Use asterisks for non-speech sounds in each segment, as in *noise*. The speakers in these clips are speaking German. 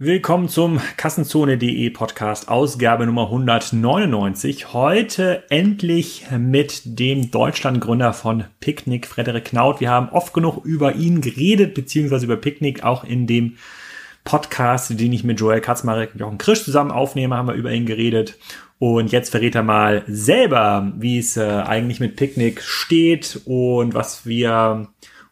Willkommen zum Kassenzone.de Podcast, Ausgabe Nummer 199. Heute endlich mit dem Deutschlandgründer von Picknick, Frederik Knaut. Wir haben oft genug über ihn geredet, beziehungsweise über Picknick, auch in dem Podcast, den ich mit Joel Katzmarek und Jochen Krisch zusammen aufnehme, haben wir über ihn geredet. Und jetzt verrät er mal selber, wie es äh, eigentlich mit Picknick steht und was wir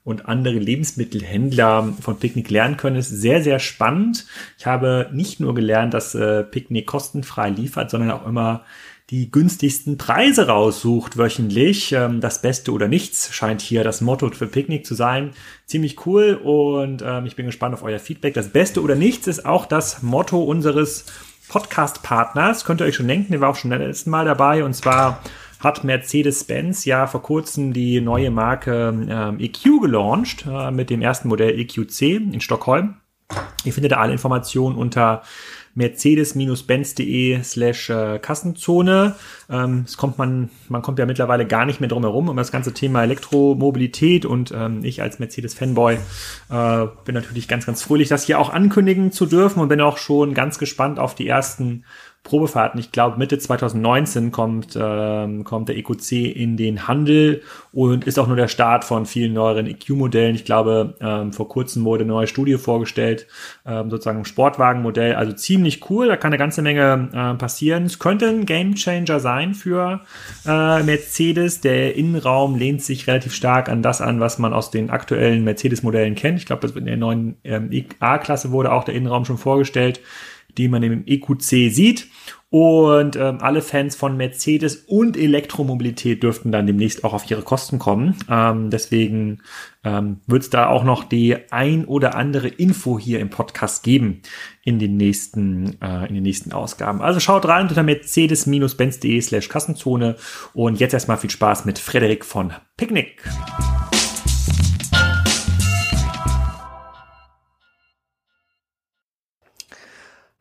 und andere Lebensmittelhändler von Picknick lernen können, ist sehr, sehr spannend. Ich habe nicht nur gelernt, dass äh, Picknick kostenfrei liefert, sondern auch immer die günstigsten Preise raussucht wöchentlich. Ähm, das Beste oder nichts scheint hier das Motto für Picknick zu sein. Ziemlich cool und ähm, ich bin gespannt auf euer Feedback. Das Beste oder nichts ist auch das Motto unseres Podcast-Partners. Könnt ihr euch schon denken, der war auch schon letzten Mal dabei und zwar hat Mercedes-Benz ja vor kurzem die neue Marke ähm, EQ gelauncht äh, mit dem ersten Modell EQC in Stockholm. Ihr findet da alle Informationen unter mercedes-benz.de slash äh, Kassenzone. Ähm, es kommt man, man kommt ja mittlerweile gar nicht mehr drum herum um das ganze Thema Elektromobilität und ähm, ich als Mercedes-Fanboy äh, bin natürlich ganz, ganz fröhlich, das hier auch ankündigen zu dürfen und bin auch schon ganz gespannt auf die ersten Probefahrten. Ich glaube, Mitte 2019 kommt, ähm, kommt der EQC in den Handel und ist auch nur der Start von vielen neueren EQ-Modellen. Ich glaube, ähm, vor kurzem wurde eine neue Studie vorgestellt, ähm, sozusagen ein Sportwagenmodell. Also ziemlich cool, da kann eine ganze Menge äh, passieren. Es könnte ein Gamechanger sein für äh, Mercedes. Der Innenraum lehnt sich relativ stark an das an, was man aus den aktuellen Mercedes-Modellen kennt. Ich glaube, in der neuen ähm, A-Klasse wurde auch der Innenraum schon vorgestellt die man im EQC sieht. Und ähm, alle Fans von Mercedes und Elektromobilität dürften dann demnächst auch auf ihre Kosten kommen. Ähm, deswegen ähm, wird es da auch noch die ein oder andere Info hier im Podcast geben in den nächsten, äh, in den nächsten Ausgaben. Also schaut rein unter mercedes-benz.de slash Kassenzone und jetzt erstmal viel Spaß mit Frederik von Picknick.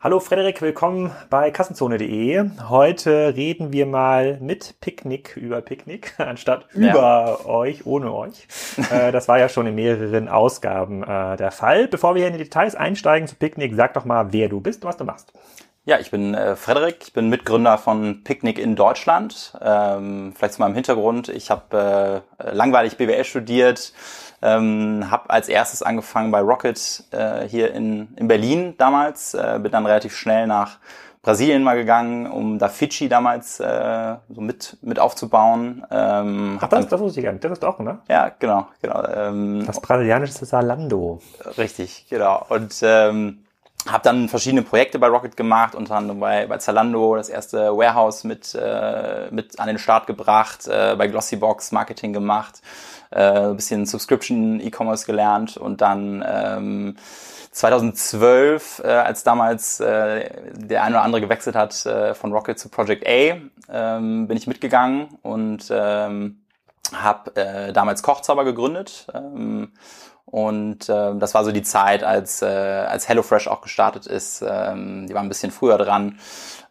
Hallo Frederik, willkommen bei Kassenzone.de. Heute reden wir mal mit Picknick über Picknick, *laughs* anstatt ja. über euch, ohne euch. Äh, das war ja schon in mehreren Ausgaben äh, der Fall. Bevor wir hier in die Details einsteigen zu Picknick, sag doch mal, wer du bist und was du machst. Ja, ich bin äh, Frederik, ich bin Mitgründer von Picknick in Deutschland. Ähm, vielleicht zu meinem Hintergrund, ich habe äh, langweilig BWL studiert, ähm, habe als erstes angefangen bei Rocket äh, hier in, in Berlin damals, äh, bin dann relativ schnell nach Brasilien mal gegangen, um da Fidschi damals äh, so mit, mit aufzubauen. Ähm, Ach, das, das wusste ich gar nicht. Das ist auch, ne? Ja, genau, genau. Ähm, das brasilianische Salando. Richtig, genau. Und ähm, habe dann verschiedene Projekte bei Rocket gemacht, unter anderem bei, bei Zalando das erste Warehouse mit, äh, mit an den Start gebracht, äh, bei Glossybox Marketing gemacht äh, ein bisschen Subscription E-Commerce gelernt und dann ähm, 2012, äh, als damals äh, der eine oder andere gewechselt hat äh, von Rocket zu Project A, ähm, bin ich mitgegangen und ähm, habe äh, damals Kochzauber gegründet. Ähm, und äh, das war so die Zeit, als, äh, als HelloFresh auch gestartet ist. Ähm, die waren ein bisschen früher dran.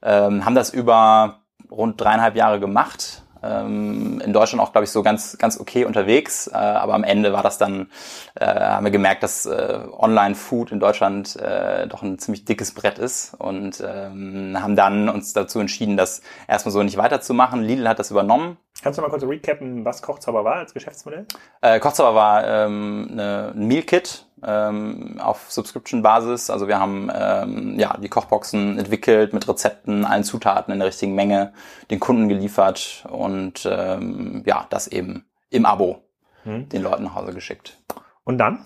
Ähm, haben das über rund dreieinhalb Jahre gemacht ähm, in Deutschland auch, glaube ich, so ganz, ganz okay unterwegs. Äh, aber am Ende war das dann, äh, haben wir gemerkt, dass äh, Online-Food in Deutschland äh, doch ein ziemlich dickes Brett ist und ähm, haben dann uns dazu entschieden, das erstmal so nicht weiterzumachen. Lidl hat das übernommen. Kannst du mal kurz recappen, was Kochzauber war als Geschäftsmodell? Äh, Kochzauber war ähm, eine, ein Meal Kit ähm, auf Subscription-Basis. Also wir haben ähm, ja die Kochboxen entwickelt mit Rezepten, allen Zutaten in der richtigen Menge, den Kunden geliefert und ähm, ja, das eben im Abo hm. den Leuten nach Hause geschickt. Und dann?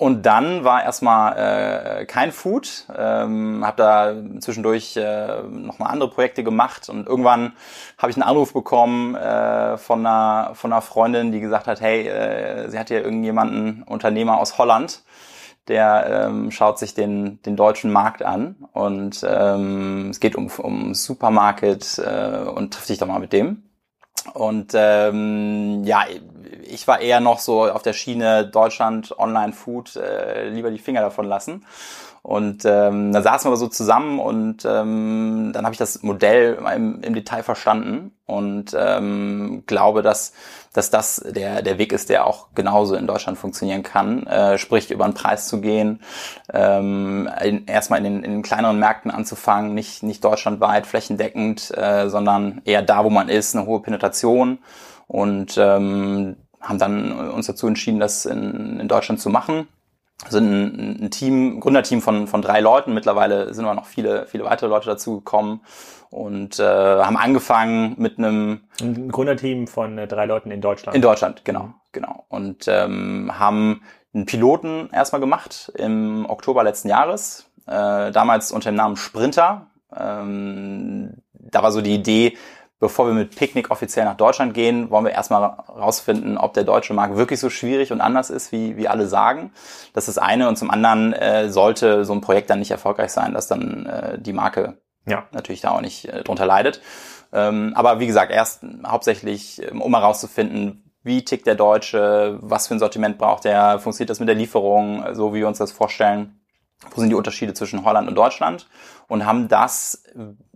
Und dann war erstmal äh, kein Food, ähm, habe da zwischendurch äh, noch mal andere Projekte gemacht. Und irgendwann habe ich einen Anruf bekommen äh, von einer von einer Freundin, die gesagt hat, hey, äh, sie hat hier irgendjemanden Unternehmer aus Holland, der ähm, schaut sich den den deutschen Markt an. Und ähm, es geht um um Supermarket äh, und trifft sich doch mal mit dem. Und ähm, ja, ich war eher noch so auf der Schiene Deutschland, Online-Food, äh, lieber die Finger davon lassen. Und ähm, dann saßen wir so zusammen und ähm, dann habe ich das Modell im, im Detail verstanden und ähm, glaube, dass, dass das der, der Weg ist, der auch genauso in Deutschland funktionieren kann. Äh, sprich, über den Preis zu gehen, ähm, in, erstmal in den, in den kleineren Märkten anzufangen, nicht, nicht deutschlandweit, flächendeckend, äh, sondern eher da, wo man ist, eine hohe Penetration und ähm, haben dann uns dazu entschieden, das in, in Deutschland zu machen sind ein, ein Team, Gründerteam von, von drei Leuten. Mittlerweile sind aber noch viele, viele weitere Leute dazugekommen und äh, haben angefangen mit einem ein Gründerteam von äh, drei Leuten in Deutschland. In Deutschland, genau, mhm. genau. Und ähm, haben einen Piloten erstmal gemacht im Oktober letzten Jahres, äh, damals unter dem Namen Sprinter. Ähm, da war so die Idee, bevor wir mit Picknick offiziell nach Deutschland gehen, wollen wir erstmal rausfinden, ob der deutsche Markt wirklich so schwierig und anders ist, wie, wie alle sagen. Das ist das eine. Und zum anderen äh, sollte so ein Projekt dann nicht erfolgreich sein, dass dann äh, die Marke ja. natürlich da auch nicht äh, drunter leidet. Ähm, aber wie gesagt, erst hauptsächlich, ähm, um herauszufinden, wie tickt der Deutsche, was für ein Sortiment braucht er, funktioniert das mit der Lieferung, so wie wir uns das vorstellen, wo sind die Unterschiede zwischen Holland und Deutschland und haben das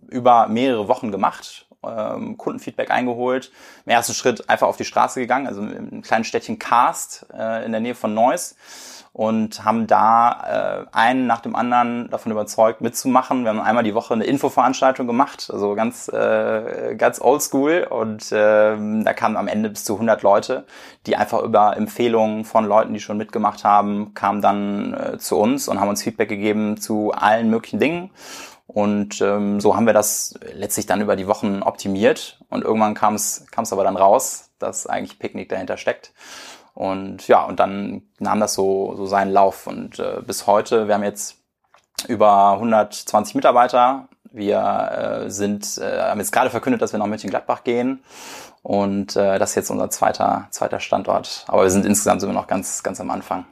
über mehrere Wochen gemacht ähm, Kundenfeedback eingeholt. Im ersten Schritt einfach auf die Straße gegangen, also im kleinen Städtchen Karst äh, in der Nähe von Neuss und haben da äh, einen nach dem anderen davon überzeugt mitzumachen. Wir haben einmal die Woche eine Infoveranstaltung gemacht, also ganz äh, ganz oldschool und äh, da kamen am Ende bis zu 100 Leute, die einfach über Empfehlungen von Leuten, die schon mitgemacht haben, kamen dann äh, zu uns und haben uns Feedback gegeben zu allen möglichen Dingen und ähm, so haben wir das letztlich dann über die Wochen optimiert. Und irgendwann kam es aber dann raus, dass eigentlich Picknick dahinter steckt. Und ja, und dann nahm das so, so seinen Lauf. Und äh, bis heute, wir haben jetzt über 120 Mitarbeiter. Wir äh, sind, äh, haben jetzt gerade verkündet, dass wir nach Mönchengladbach gehen. Und äh, das ist jetzt unser zweiter, zweiter Standort. Aber wir sind insgesamt sind noch ganz, ganz am Anfang.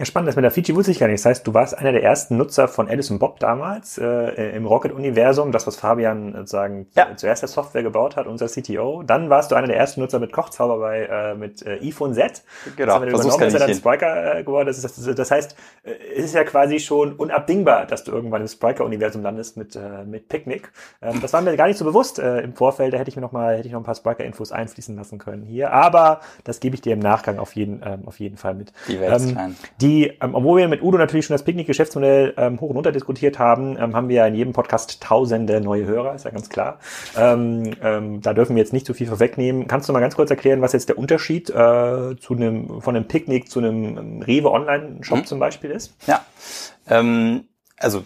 Ja, spannend, das mit der Fiji wusste ich gar nicht. Das heißt, du warst einer der ersten Nutzer von Alice und Bob damals äh, im Rocket-Universum, das, was Fabian sozusagen ja. zuerst der Software gebaut hat, unser CTO. Dann warst du einer der ersten Nutzer mit Kochzauber bei äh, mit äh, iPhone Z. Genau, das übernommen, ist dann Spriker äh, geworden. Das, ist, das, das heißt, äh, es ist ja quasi schon unabdingbar, dass du irgendwann im Spriker-Universum landest mit, äh, mit Picnic. Ähm, das war mir gar nicht so bewusst äh, im Vorfeld. Da hätte ich mir noch mal, hätte ich noch ein paar Spriker-Infos einfließen lassen können hier. Aber das gebe ich dir im Nachgang auf jeden, ähm, auf jeden Fall mit. Die Welt ist ähm, klein. Die die, ähm, obwohl wir mit Udo natürlich schon das Picknick-Geschäftsmodell ähm, hoch und runter diskutiert haben, ähm, haben wir ja in jedem Podcast tausende neue Hörer, ist ja ganz klar. Ähm, ähm, da dürfen wir jetzt nicht zu viel vorwegnehmen. Kannst du mal ganz kurz erklären, was jetzt der Unterschied äh, zu einem, von einem Picknick zu einem ähm, Rewe Online-Shop mhm. zum Beispiel ist? Ja, ähm, also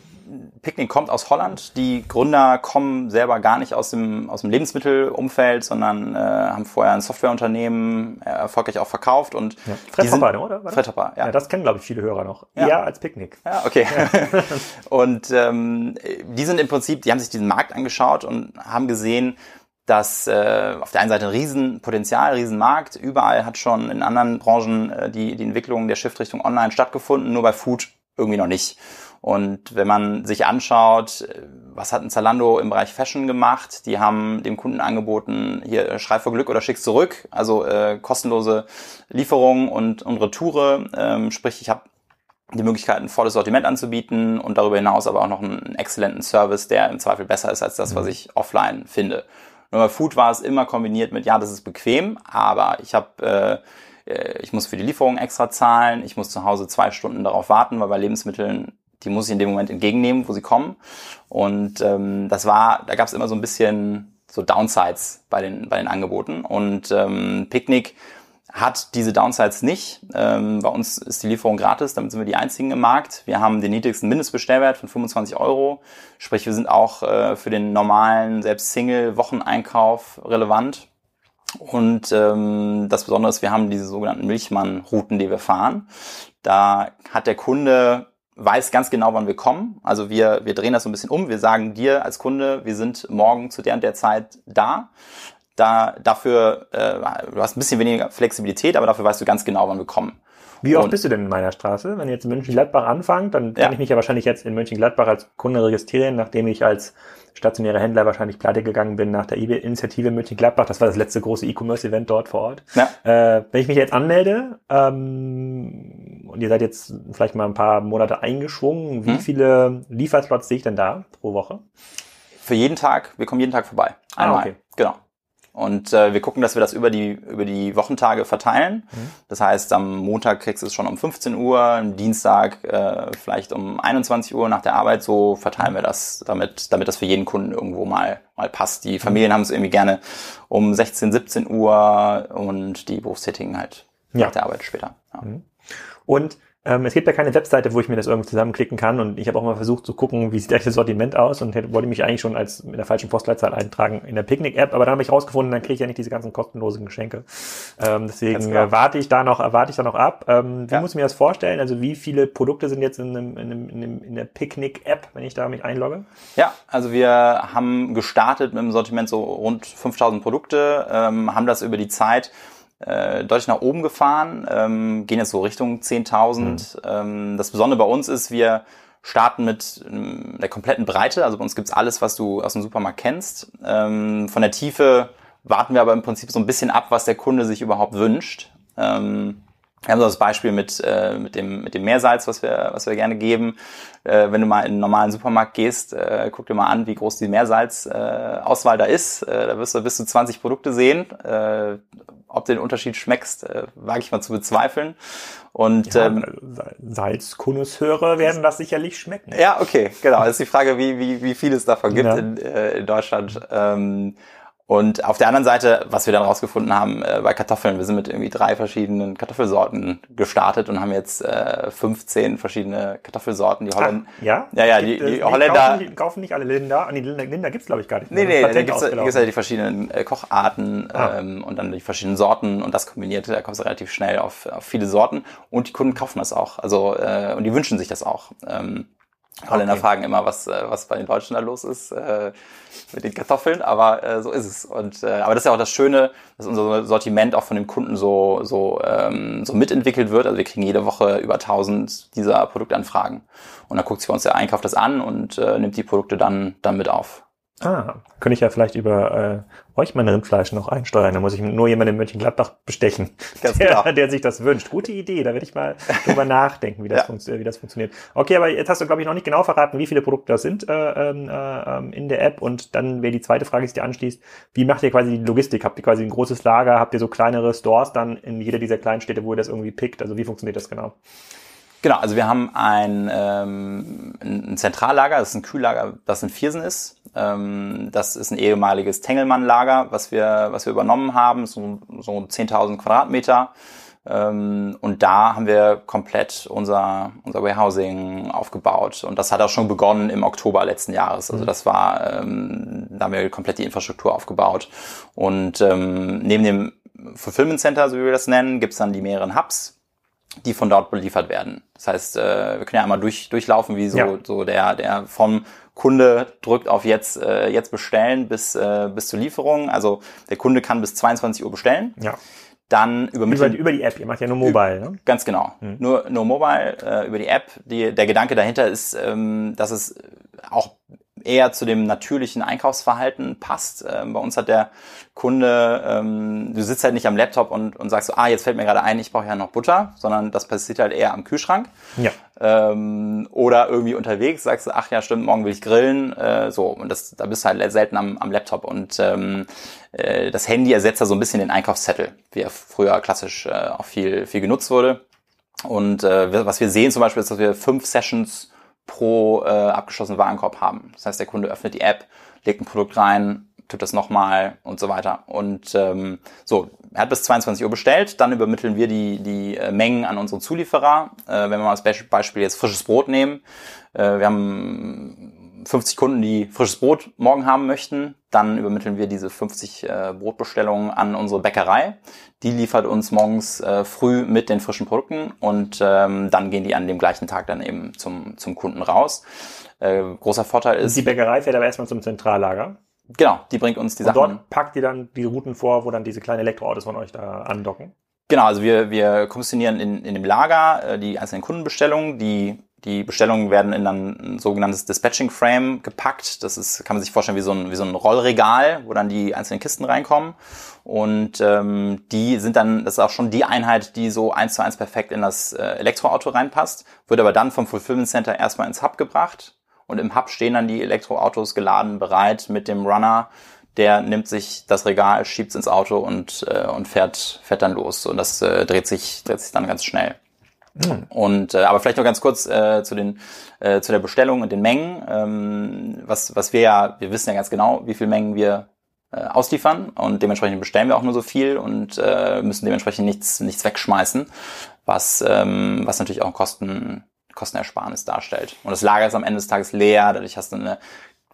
Picknick kommt aus Holland. Die Gründer kommen selber gar nicht aus dem, aus dem Lebensmittelumfeld, sondern äh, haben vorher ein Softwareunternehmen äh, erfolgreich auch verkauft. Und ja. Fred Hopper, oder? Fred Hopper, ja. ja. Das kennen, glaube ich, viele Hörer noch. Ja. Eher als Picknick. Ja, okay. Ja. *laughs* und ähm, die sind im Prinzip, die haben sich diesen Markt angeschaut und haben gesehen, dass äh, auf der einen Seite ein Riesenpotenzial, Riesenmarkt. Überall hat schon in anderen Branchen äh, die, die Entwicklung der Shiftrichtung online stattgefunden, nur bei Food irgendwie noch nicht. Und wenn man sich anschaut, was hat ein Zalando im Bereich Fashion gemacht, die haben dem Kunden angeboten, hier Schrei vor Glück oder schick's zurück, also äh, kostenlose Lieferung und, und Retoure. Ähm, sprich, ich habe die Möglichkeit, ein volles Sortiment anzubieten und darüber hinaus aber auch noch einen exzellenten Service, der im Zweifel besser ist als das, was mhm. ich offline finde. Nur bei Food war es immer kombiniert mit, ja, das ist bequem, aber ich habe äh, äh, ich muss für die Lieferung extra zahlen, ich muss zu Hause zwei Stunden darauf warten, weil bei Lebensmitteln die muss ich in dem Moment entgegennehmen, wo sie kommen. Und ähm, das war, da gab es immer so ein bisschen so Downsides bei den, bei den Angeboten. Und ähm, Picknick hat diese Downsides nicht. Ähm, bei uns ist die Lieferung gratis, damit sind wir die einzigen im Markt. Wir haben den niedrigsten Mindestbestellwert von 25 Euro. Sprich, wir sind auch äh, für den normalen, selbst Single-Wocheneinkauf relevant. Und ähm, das Besondere ist, wir haben diese sogenannten Milchmann-Routen, die wir fahren. Da hat der Kunde weiß ganz genau, wann wir kommen. Also wir, wir drehen das so ein bisschen um. Wir sagen dir als Kunde, wir sind morgen zu der und der Zeit da. Da, dafür, äh, du hast ein bisschen weniger Flexibilität, aber dafür weißt du ganz genau, wann wir kommen. Wie oft bist du denn in meiner Straße? Wenn ihr jetzt in Mönchengladbach anfangt, dann kann ja. ich mich ja wahrscheinlich jetzt in Mönchengladbach als Kunde registrieren, nachdem ich als stationäre Händler wahrscheinlich pleite gegangen bin nach der Initiative Mönchengladbach. Das war das letzte große E-Commerce-Event dort vor Ort. Ja. Äh, wenn ich mich jetzt anmelde ähm, und ihr seid jetzt vielleicht mal ein paar Monate eingeschwungen, wie hm. viele Lieferslots sehe ich denn da pro Woche? Für jeden Tag, wir kommen jeden Tag vorbei. Ah, Einmal. Ah, okay. Genau. Und äh, wir gucken, dass wir das über die, über die Wochentage verteilen. Mhm. Das heißt, am Montag kriegst du es schon um 15 Uhr, am Dienstag äh, vielleicht um 21 Uhr nach der Arbeit. So verteilen wir das, damit, damit das für jeden Kunden irgendwo mal, mal passt. Die Familien mhm. haben es irgendwie gerne um 16, 17 Uhr und die Berufstätigen halt ja. nach der Arbeit später. Ja. Mhm. Und ähm, es gibt ja keine Webseite, wo ich mir das irgendwie zusammenklicken kann und ich habe auch mal versucht zu gucken, wie sieht das Sortiment aus und hätte, wollte mich eigentlich schon als mit der falschen Postleitzahl eintragen in der Picknick-App, aber dann habe ich rausgefunden, dann kriege ich ja nicht diese ganzen kostenlosen Geschenke. Ähm, deswegen äh, warte ich da noch, warte ich da noch ab. Ähm, wie ja. muss ich mir das vorstellen? Also wie viele Produkte sind jetzt in, einem, in, einem, in, einem, in der Picknick-App, wenn ich da mich einlogge? Ja, also wir haben gestartet mit einem Sortiment so rund 5000 Produkte, ähm, haben das über die Zeit äh, deutlich nach oben gefahren, ähm, gehen jetzt so Richtung 10.000. Mhm. Ähm, das Besondere bei uns ist, wir starten mit ähm, der kompletten Breite. Also bei uns gibt's alles, was du aus dem Supermarkt kennst. Ähm, von der Tiefe warten wir aber im Prinzip so ein bisschen ab, was der Kunde sich überhaupt wünscht. Ähm, wir haben so das Beispiel mit, äh, mit, dem, mit dem Meersalz, was wir, was wir gerne geben. Äh, wenn du mal in einen normalen Supermarkt gehst, äh, guck dir mal an, wie groß die Meersalz-Auswahl äh, da ist. Äh, da wirst du bis zu 20 Produkte sehen. Äh, ob du den Unterschied schmeckst, äh, wage ich mal zu bezweifeln. Und ja, ähm, Salzkonnoisseure werden das sicherlich schmecken. Ja, okay, genau. Das ist die Frage, wie, wie, wie viel es davon gibt ja. in, äh, in Deutschland. Ähm, und auf der anderen Seite, was wir dann rausgefunden haben äh, bei Kartoffeln, wir sind mit irgendwie drei verschiedenen Kartoffelsorten gestartet und haben jetzt äh, 15 verschiedene Kartoffelsorten. Die Holländer. Ah, ja? Ja, ja, die, die Holländer. Kaufen, kaufen, nicht alle Linda. Nee, Linda, Linda gibt's glaube ich gar nicht. Mehr. Nee, nee, da gibt's, gibt's ja die verschiedenen äh, Kocharten ah. ähm, und dann die verschiedenen Sorten und das kombiniert, da kommst du relativ schnell auf, auf viele Sorten und die Kunden kaufen das auch. Also äh, und die wünschen sich das auch. Ähm, Holländer okay. fragen immer, was, äh, was bei den Deutschen da los ist äh, mit den Kartoffeln, aber äh, so ist es. Und äh, aber das ist ja auch das Schöne, dass unser Sortiment auch von den Kunden so so ähm, so mitentwickelt wird. Also wir kriegen jede Woche über 1000 dieser Produktanfragen und dann guckt sich bei uns der Einkauf das an und äh, nimmt die Produkte dann dann mit auf. Ah, könnte ich ja vielleicht über äh, euch mein Rindfleisch noch einsteuern. Da muss ich nur jemanden in Mönchengladbach bestechen, Ganz der, genau. der sich das wünscht. Gute Idee, da werde ich mal drüber *laughs* nachdenken, wie das, ja. wie das funktioniert. Okay, aber jetzt hast du, glaube ich, noch nicht genau verraten, wie viele Produkte das sind äh, ähm, äh, in der App. Und dann wäre die zweite Frage, die sich dir anschließt, wie macht ihr quasi die Logistik? Habt ihr quasi ein großes Lager? Habt ihr so kleinere Stores dann in jeder dieser kleinen Städte, wo ihr das irgendwie pickt? Also wie funktioniert das genau? Genau, also wir haben ein, ähm, ein Zentrallager, das ist ein Kühllager, das in Viersen ist. Ähm, das ist ein ehemaliges Tengelmann-Lager, was wir, was wir übernommen haben, so, so 10.000 Quadratmeter. Ähm, und da haben wir komplett unser, unser Warehousing aufgebaut. Und das hat auch schon begonnen im Oktober letzten Jahres. Also mhm. das war, ähm, da haben wir komplett die Infrastruktur aufgebaut. Und ähm, neben dem Fulfillment Center, so wie wir das nennen, gibt's dann die mehreren Hubs die von dort beliefert werden. Das heißt, äh, wir können ja einmal durch, durchlaufen, wie so, ja. so der, der vom Kunde drückt auf jetzt, äh, jetzt bestellen bis, äh, bis zur Lieferung. Also der Kunde kann bis 22 Uhr bestellen. Ja. Dann übermitteln. Über, über die App, ihr macht ja nur Mobile, ne? Ganz genau. Mhm. Nur, nur Mobile, äh, über die App. Die, der Gedanke dahinter ist, ähm, dass es auch eher zu dem natürlichen Einkaufsverhalten passt. Ähm, bei uns hat der Kunde, ähm, du sitzt halt nicht am Laptop und, und sagst so, ah, jetzt fällt mir gerade ein, ich brauche ja noch Butter, sondern das passiert halt eher am Kühlschrank. Ja. Ähm, oder irgendwie unterwegs, sagst du, ach ja, stimmt, morgen will ich grillen. Äh, so, und das, da bist du halt selten am, am Laptop. Und äh, das Handy ersetzt da so ein bisschen den Einkaufszettel, wie er früher klassisch äh, auch viel, viel genutzt wurde. Und äh, was wir sehen zum Beispiel ist, dass wir fünf Sessions pro äh, abgeschlossenen Warenkorb haben. Das heißt, der Kunde öffnet die App, legt ein Produkt rein, tut das nochmal und so weiter. Und ähm, so, er hat bis 22 Uhr bestellt, dann übermitteln wir die, die äh, Mengen an unsere Zulieferer. Äh, wenn wir mal als Beispiel jetzt frisches Brot nehmen, äh, wir haben 50 Kunden, die frisches Brot morgen haben möchten, dann übermitteln wir diese 50 äh, Brotbestellungen an unsere Bäckerei. Die liefert uns morgens äh, früh mit den frischen Produkten und ähm, dann gehen die an dem gleichen Tag dann eben zum, zum Kunden raus. Äh, großer Vorteil ist. Die Bäckerei fährt aber erstmal zum Zentrallager. Genau, die bringt uns die Und Sachen. dort packt ihr dann die Routen vor, wo dann diese kleinen Elektroautos von euch da andocken. Genau, also wir, wir kommissionieren in, in dem Lager äh, die einzelnen Kundenbestellungen. Die, die Bestellungen werden in ein sogenanntes Dispatching Frame gepackt. Das ist, kann man sich vorstellen, wie so ein, wie so ein Rollregal, wo dann die einzelnen Kisten reinkommen. Und ähm, die sind dann, das ist auch schon die Einheit, die so eins zu eins perfekt in das äh, Elektroauto reinpasst, wird aber dann vom Fulfillment Center erstmal ins Hub gebracht. Und im Hub stehen dann die Elektroautos geladen, bereit mit dem Runner, der nimmt sich das Regal, schiebt es ins Auto und, äh, und fährt, fährt dann los. Und das äh, dreht, sich, dreht sich dann ganz schnell. Und äh, aber vielleicht noch ganz kurz äh, zu den äh, zu der Bestellung und den Mengen. Ähm, was was wir ja, wir wissen ja ganz genau, wie viel Mengen wir äh, ausliefern und dementsprechend bestellen wir auch nur so viel und äh, müssen dementsprechend nichts nichts wegschmeißen, was ähm, was natürlich auch Kosten Kostenersparnis darstellt. Und das Lager ist am Ende des Tages leer, dadurch hast du eine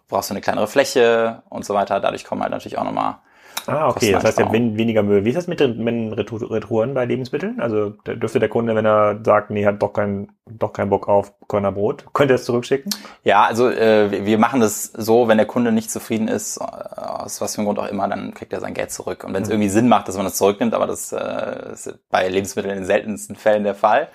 brauchst du eine kleinere Fläche und so weiter. Dadurch kommen halt natürlich auch nochmal Ah, okay. Das heißt ja wen- weniger Müll. Wie ist das mit den, Retouren bei Lebensmitteln? Also dürfte der Kunde, wenn er sagt, nee, hat doch keinen doch keinen Bock auf Körnerbrot, könnte er es zurückschicken? Ja, also äh, wir- machen das so, wenn der Kunde nicht zufrieden ist, äh, aus was für einem Grund auch immer, dann kriegt er sein Geld zurück. Und wenn es irgendwie Sinn macht, dass man das zurücknimmt, aber das äh, ist bei Lebensmitteln in den seltensten Fällen der Fall,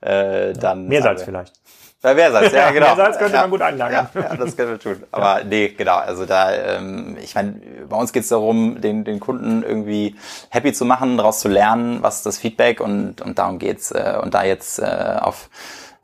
äh, dann Meersalz vielleicht. Bei Meersalz, ja, Ja, genau. Meersalz könnte ja. man gut einlagern. Ja, ja, das können wir tun. Aber nee, genau. Also da, ähm, ich meine, bei uns geht es darum, den, den Kunden irgendwie happy zu machen, daraus zu lernen, was ist das Feedback und, und darum geht's. Äh, und da jetzt äh, auf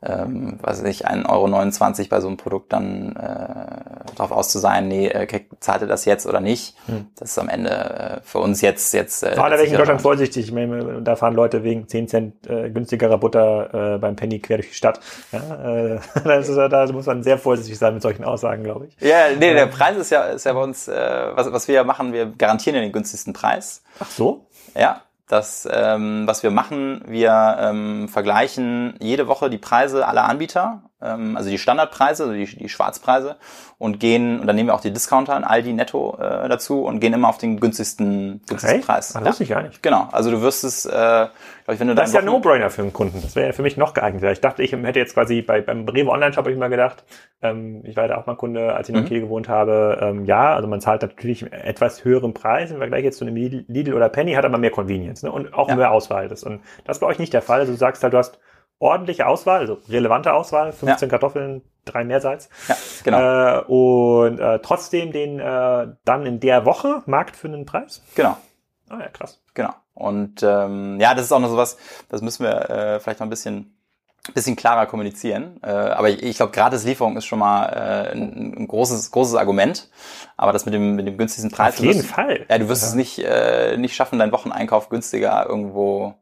ähm, weiß ich, 1,29 Euro bei so einem Produkt dann äh, darauf aus zu sein, nee, äh, zahlt er das jetzt oder nicht, das ist am Ende äh, für uns jetzt jetzt äh, da welchen in Deutschland vorsichtig. Ich meine, da fahren Leute wegen 10 Cent äh, günstigerer Butter äh, beim Penny quer durch die Stadt. Ja, äh, *laughs* das ist, da muss man sehr vorsichtig sein mit solchen Aussagen, glaube ich. Ja, nee, der Preis ist ja, ist ja bei uns, äh, was, was wir machen, wir garantieren ja den günstigsten Preis. Ach so? Ja, das, ähm, was wir machen, wir ähm, vergleichen jede Woche die Preise aller Anbieter, ähm, also die Standardpreise, also die, die Schwarzpreise und gehen, und dann nehmen wir auch die Discounter an Aldi Netto äh, dazu und gehen immer auf den günstigsten, günstigsten Echt? Preis. Das wusste ich gar nicht. Genau, also du wirst es, äh, glaub ich, wenn du Das ist ja ein No-Brainer für einen Kunden. Das wäre ja für mich noch geeigneter. Ich dachte, ich hätte jetzt quasi bei, beim Rewe Online-Shop habe ich mal gedacht, ähm, ich war da auch mal Kunde, als ich in Mhm. Kiel gewohnt habe, ähm, ja, also man zahlt natürlich einen etwas höheren Preis im Vergleich jetzt zu einem Lidl Lidl oder Penny, hat aber mehr Convenience ne? und auch Ja. mehr Auswahl. Das, und das ist bei euch nicht der Fall. Also du sagst halt, du hast ordentliche Auswahl, also relevante Auswahl, 15 Kartoffeln, drei Meersalz. Ja, genau, Äh, und äh, trotzdem den äh, dann in der Woche Markt für einen Preis. genau. Ah ja, krass. Genau. Und ähm, ja, das ist auch noch sowas, das müssen wir äh, vielleicht noch ein bisschen bisschen klarer kommunizieren. Äh, aber ich, ich glaube, Gratislieferung ist schon mal äh, ein, ein großes großes Argument. Aber das mit dem mit dem günstigsten Preis, Auf jeden wirst, Fall. ja, du wirst es nicht äh, nicht schaffen, deinen Wocheneinkauf günstiger irgendwo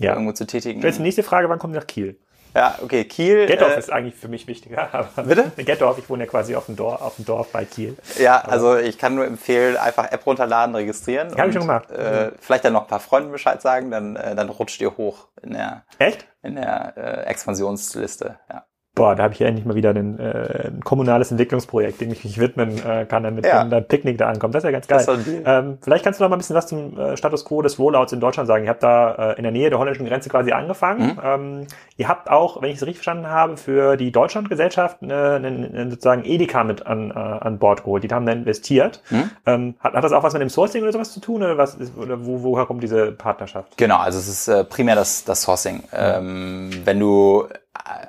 Ja. irgendwo zu tätigen. Jetzt die nächste Frage, wann kommt ihr nach Kiel? Ja, okay, Kiel. Gettorf äh, ist eigentlich für mich wichtiger. *laughs* Aber Bitte? Gettorf, ich wohne ja quasi auf dem Dorf, auf dem Dorf bei Kiel. Ja, also ich kann nur empfehlen, einfach App runterladen, registrieren. hab ich schon gemacht. Äh, vielleicht dann noch ein paar Freunden Bescheid sagen, dann, äh, dann rutscht ihr hoch in der, Echt? in der äh, Expansionsliste. Ja. Boah, da habe ich ja endlich mal wieder ein, äh, ein kommunales Entwicklungsprojekt, dem ich mich widmen äh, kann, damit Ja. wenn da Picknick da ankommt. Das ist ja ganz geil. Ähm, vielleicht kannst du noch mal ein bisschen was zum äh, Status quo des Rollouts in Deutschland sagen. Ihr habt da äh, in der Nähe der holländischen Grenze quasi angefangen. Mhm. Ähm, ihr habt auch, wenn ich es richtig verstanden habe, für die Deutschlandgesellschaft äh, sozusagen Edeka mit an, äh, an Bord geholt. Die haben dann investiert. Mhm. Ähm, hat, hat das auch was mit dem Sourcing oder sowas zu tun? Oder, was ist, oder wo, woher kommt diese Partnerschaft? Genau, also es ist äh, primär das, das Sourcing. Ähm, wenn du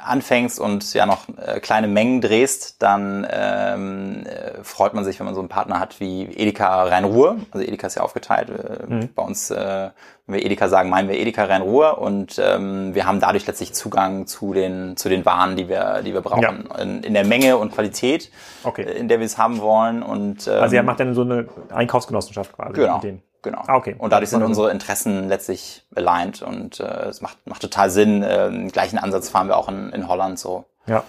anfängst und ja noch äh, kleine Mengen drehst, dann ähm, äh, freut man sich, wenn man so einen Partner hat wie Edeka Rhein-Ruhr. Also Edeka ist ja aufgeteilt. Äh, Bei uns, äh, wenn wir Edeka sagen, meinen wir Edeka Rhein-Ruhr und ähm, wir haben dadurch letztlich Zugang zu den zu den Waren, die wir die wir brauchen in, in der Menge und Qualität, Okay. äh, in der wir es haben wollen und ähm, Also ihr macht dann so eine Einkaufsgenossenschaft quasi Genau. mit denen. Genau. Ah, okay. Und dadurch sind unsere Interessen letztlich aligned und äh, es macht, macht total Sinn. Äh, gleichen Ansatz fahren wir auch in, in Holland so. Ja.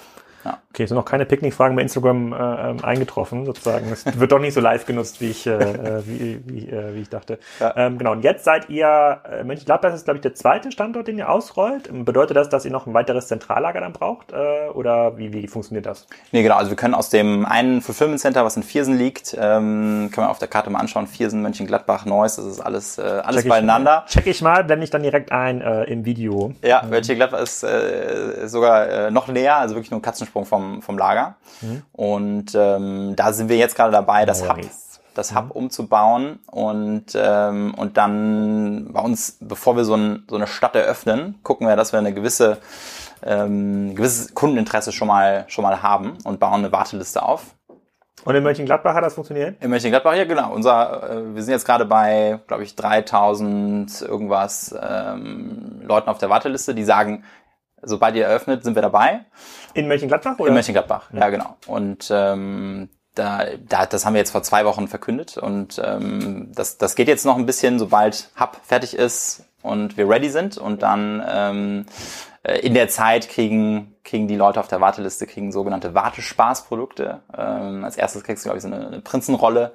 Ja. Okay, es sind noch keine Picknickfragen bei Instagram äh, ähm, eingetroffen, sozusagen. Es wird doch nicht so live genutzt, wie ich, äh, äh, wie, wie, äh, wie ich dachte. Ja. Ähm, genau, und jetzt seid ihr, äh, Mönchengladbach ist, glaube ich, der zweite Standort, den ihr ausrollt. Bedeutet das, dass ihr noch ein weiteres Zentrallager dann braucht? Äh, oder wie, wie funktioniert das? Nee, genau. Also wir können aus dem einen Fulfillment Center, was in Viersen liegt, ähm, können wir auf der Karte mal anschauen. Viersen, Mönchengladbach, Neuss, das ist alles, äh, alles Check ich- beieinander. Check ich mal, blende ich dann direkt ein äh, im Video. Ja, Mönchengladbach ist äh, sogar äh, noch näher, also wirklich nur ein Katzensprung vom, vom Lager. Und ähm, da sind wir jetzt gerade dabei, das Hub, das Hub mhm. umzubauen und, ähm, und dann bei uns, bevor wir so, ein, so eine Stadt eröffnen, gucken wir, dass wir eine gewisse ähm, gewisses Kundeninteresse schon mal schon mal haben und bauen eine Warteliste auf. Und in Mönchengladbach hat das funktioniert? In Mönchengladbach, ja genau. Unser, äh, wir sind jetzt gerade bei, glaube ich, 3000 irgendwas ähm, Leuten auf der Warteliste, die sagen, sobald ihr eröffnet, sind wir dabei. In Mönchengladbach? Oder? In Mönchengladbach, ja, ja genau. Und ähm, da, da, das haben wir jetzt vor zwei Wochen verkündet und ähm, das, das geht jetzt noch ein bisschen, sobald Hub fertig ist und wir ready sind und dann ähm, äh, in der Zeit kriegen, kriegen die Leute auf der Warteliste kriegen sogenannte Wartespaßprodukte. Ähm, als erstes kriegst du, glaube ich, so eine, eine Prinzenrolle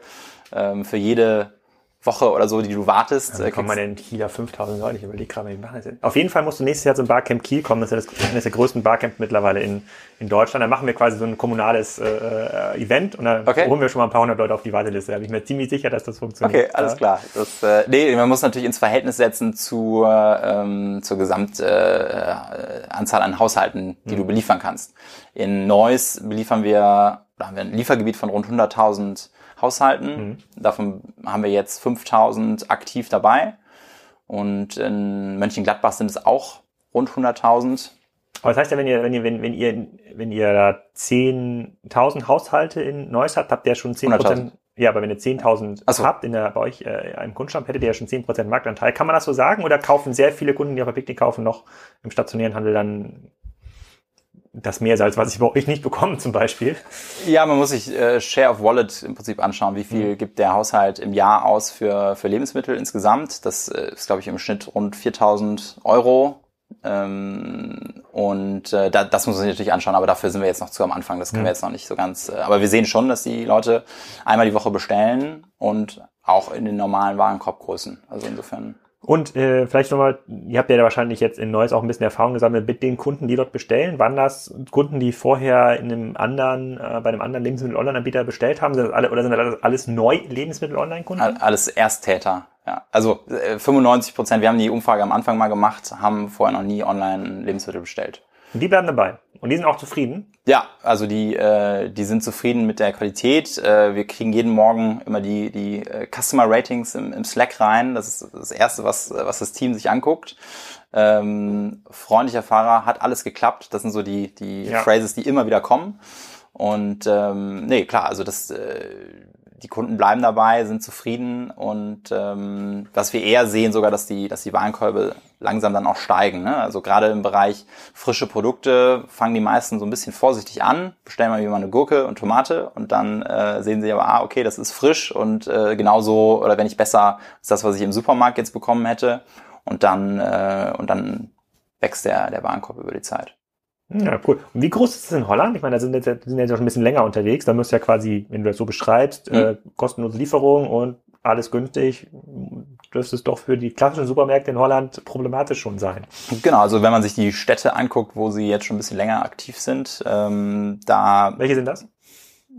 ähm, für jede Woche oder so, die du wartest. Ja, kommt man denn in Kiel auf 5000 Leute? Ich überlege gerade, wie machen das Auf jeden Fall musst du nächstes Jahr zum Barcamp Kiel kommen. Das ist ja das, eines der größten Barcamp mittlerweile in, in Deutschland. Da machen wir quasi so ein kommunales äh, äh Event und dann okay. holen wir schon mal ein paar hundert Leute auf die Warteliste. Da bin ich mir ziemlich sicher, dass das funktioniert. Okay, alles klar. Das, äh, nee, man muss natürlich ins Verhältnis setzen zu, ähm, zur Gesamtanzahl äh, an Haushalten, die mhm. du beliefern kannst. In Neuss beliefern wir, da haben wir ein Liefergebiet von rund 100.000 Haushalten. Mhm. Davon haben wir jetzt 5000 aktiv dabei. Und in Mönchengladbach sind es auch rund 100.000. Aber das heißt ja, wenn ihr, wenn ihr, wenn, wenn ihr, wenn ihr da 10.000 Haushalte in Neuss habt, habt ihr ja schon 10 Prozent. Ja, aber wenn ihr 10.000 so. habt in der, bei euch äh, im Kundenstamm, hättet ihr ja schon 10% Marktanteil. Kann man das so sagen? Oder kaufen sehr viele Kunden, die auf der Picknick kaufen, noch im stationären Handel dann das Meersalz, was ich bei euch nicht bekomme zum Beispiel. Ja, man muss sich äh, Share of Wallet im Prinzip anschauen. Wie viel mhm. gibt der Haushalt im Jahr aus für, für Lebensmittel insgesamt? Das äh, ist, glaube ich, im Schnitt rund 4000 Euro. Ähm, und äh, da, das muss man sich natürlich anschauen, aber dafür sind wir jetzt noch zu am Anfang. Das können mhm. wir jetzt noch nicht so ganz. Äh, aber wir sehen schon, dass die Leute einmal die Woche bestellen und auch in den normalen Warenkorbgrößen. Also insofern. Und äh, vielleicht nochmal, ihr habt ja wahrscheinlich jetzt in Neues auch ein bisschen Erfahrung gesammelt mit den Kunden, die dort bestellen. Waren das Kunden, die vorher in einem anderen, äh, bei einem anderen Lebensmittel-Online-Anbieter bestellt haben? Sind das alle, oder sind das alles neu Lebensmittel-Online-Kunden? Alles Ersttäter, ja. Also äh, 95 Prozent, wir haben die Umfrage am Anfang mal gemacht, haben vorher noch nie online Lebensmittel bestellt. Und die bleiben dabei. Und die sind auch zufrieden? Ja, also die, äh, die sind zufrieden mit der Qualität. Äh, wir kriegen jeden Morgen immer die, die äh, Customer Ratings im, im Slack rein. Das ist das Erste, was, was das Team sich anguckt. Ähm, freundlicher Fahrer, hat alles geklappt. Das sind so die, die ja. Phrases, die immer wieder kommen. Und ähm, nee, klar, also das, äh, die Kunden bleiben dabei, sind zufrieden und ähm, was wir eher sehen sogar, dass die, dass die Warenkolbe langsam dann auch steigen. Ne? Also gerade im Bereich frische Produkte fangen die meisten so ein bisschen vorsichtig an, bestellen mal wie mal eine Gurke und Tomate und dann äh, sehen sie aber, ah, okay, das ist frisch und äh, genauso oder wenn nicht besser ist das, was ich im Supermarkt jetzt bekommen hätte und dann äh, und dann wächst der, der Warenkorb über die Zeit. Ja, cool. Und wie groß ist es in Holland? Ich meine, da sind jetzt, sind jetzt schon ein bisschen länger unterwegs. Da müsst ihr ja quasi, wenn du das so beschreibst, mhm. äh, kostenlose Lieferung und alles günstig. Dürfte es doch für die klassischen Supermärkte in Holland problematisch schon sein. Genau, also wenn man sich die Städte anguckt, wo sie jetzt schon ein bisschen länger aktiv sind, ähm, da. Welche sind das?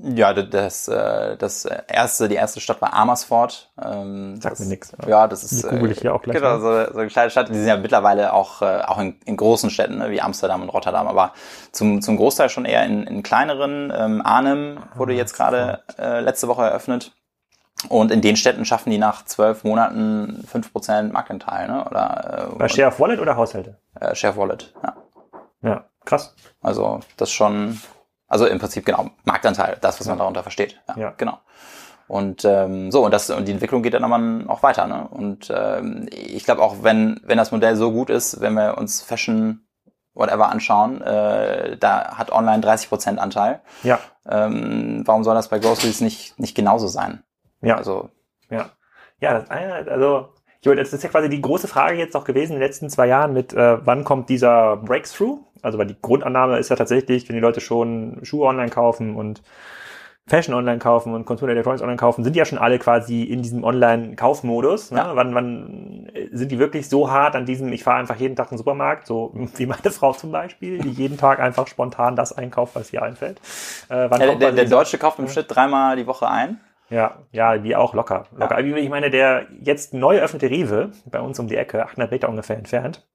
Ja, das, äh, das erste, die erste Stadt war Amersfoort. Ähm, Sagt das, mir nix. Ja, das ist. Die google ich hier auch gleich. Genau, so, so eine kleine Stadt. Die sind ja mittlerweile auch, äh, auch in, in großen Städten, ne, wie Amsterdam und Rotterdam, aber zum, zum Großteil schon eher in, in kleineren. Ähm, Arnhem wurde jetzt gerade äh, letzte Woche eröffnet. Und in den Städten schaffen die nach zwölf Monaten fünf Prozent Marktanteil, ne? Oder, äh, Bei Share of Wallet oder Haushalte? Äh, Share of Wallet, ja. Ja, krass. Also das schon also im Prinzip genau Marktanteil, das, was man darunter versteht. Ja, ja. genau. Und ähm, so und das und die Entwicklung geht dann aber auch weiter. Ne? Und ähm, ich glaube auch, wenn wenn das Modell so gut ist, wenn wir uns Fashion whatever anschauen, äh, da hat Online 30 Prozent Anteil. Ja. Ähm, warum soll das bei Groceries nicht nicht genauso sein? Ja. Also ja. Ja, das, also das ist ja quasi die große Frage jetzt auch gewesen in den letzten zwei Jahren mit, äh, wann kommt dieser Breakthrough? Also weil die Grundannahme ist ja tatsächlich, wenn die Leute schon Schuhe online kaufen und Fashion online kaufen und Consumer Electronics online kaufen, sind die ja schon alle quasi in diesem Online-Kaufmodus. Ne? Ja. Wann, wann sind die wirklich so hart an diesem, ich fahre einfach jeden Tag in den Supermarkt, so *laughs* wie meine Frau zum Beispiel, die jeden Tag einfach spontan das einkauft, was ihr einfällt. Äh, wann ja, der, der Deutsche kauft im Schnitt dreimal die Woche ein. Ja, ja, wie auch locker. locker. Ja. Ich meine, der jetzt neu eröffnete Rewe, bei uns um die Ecke, 800 Meter ungefähr entfernt,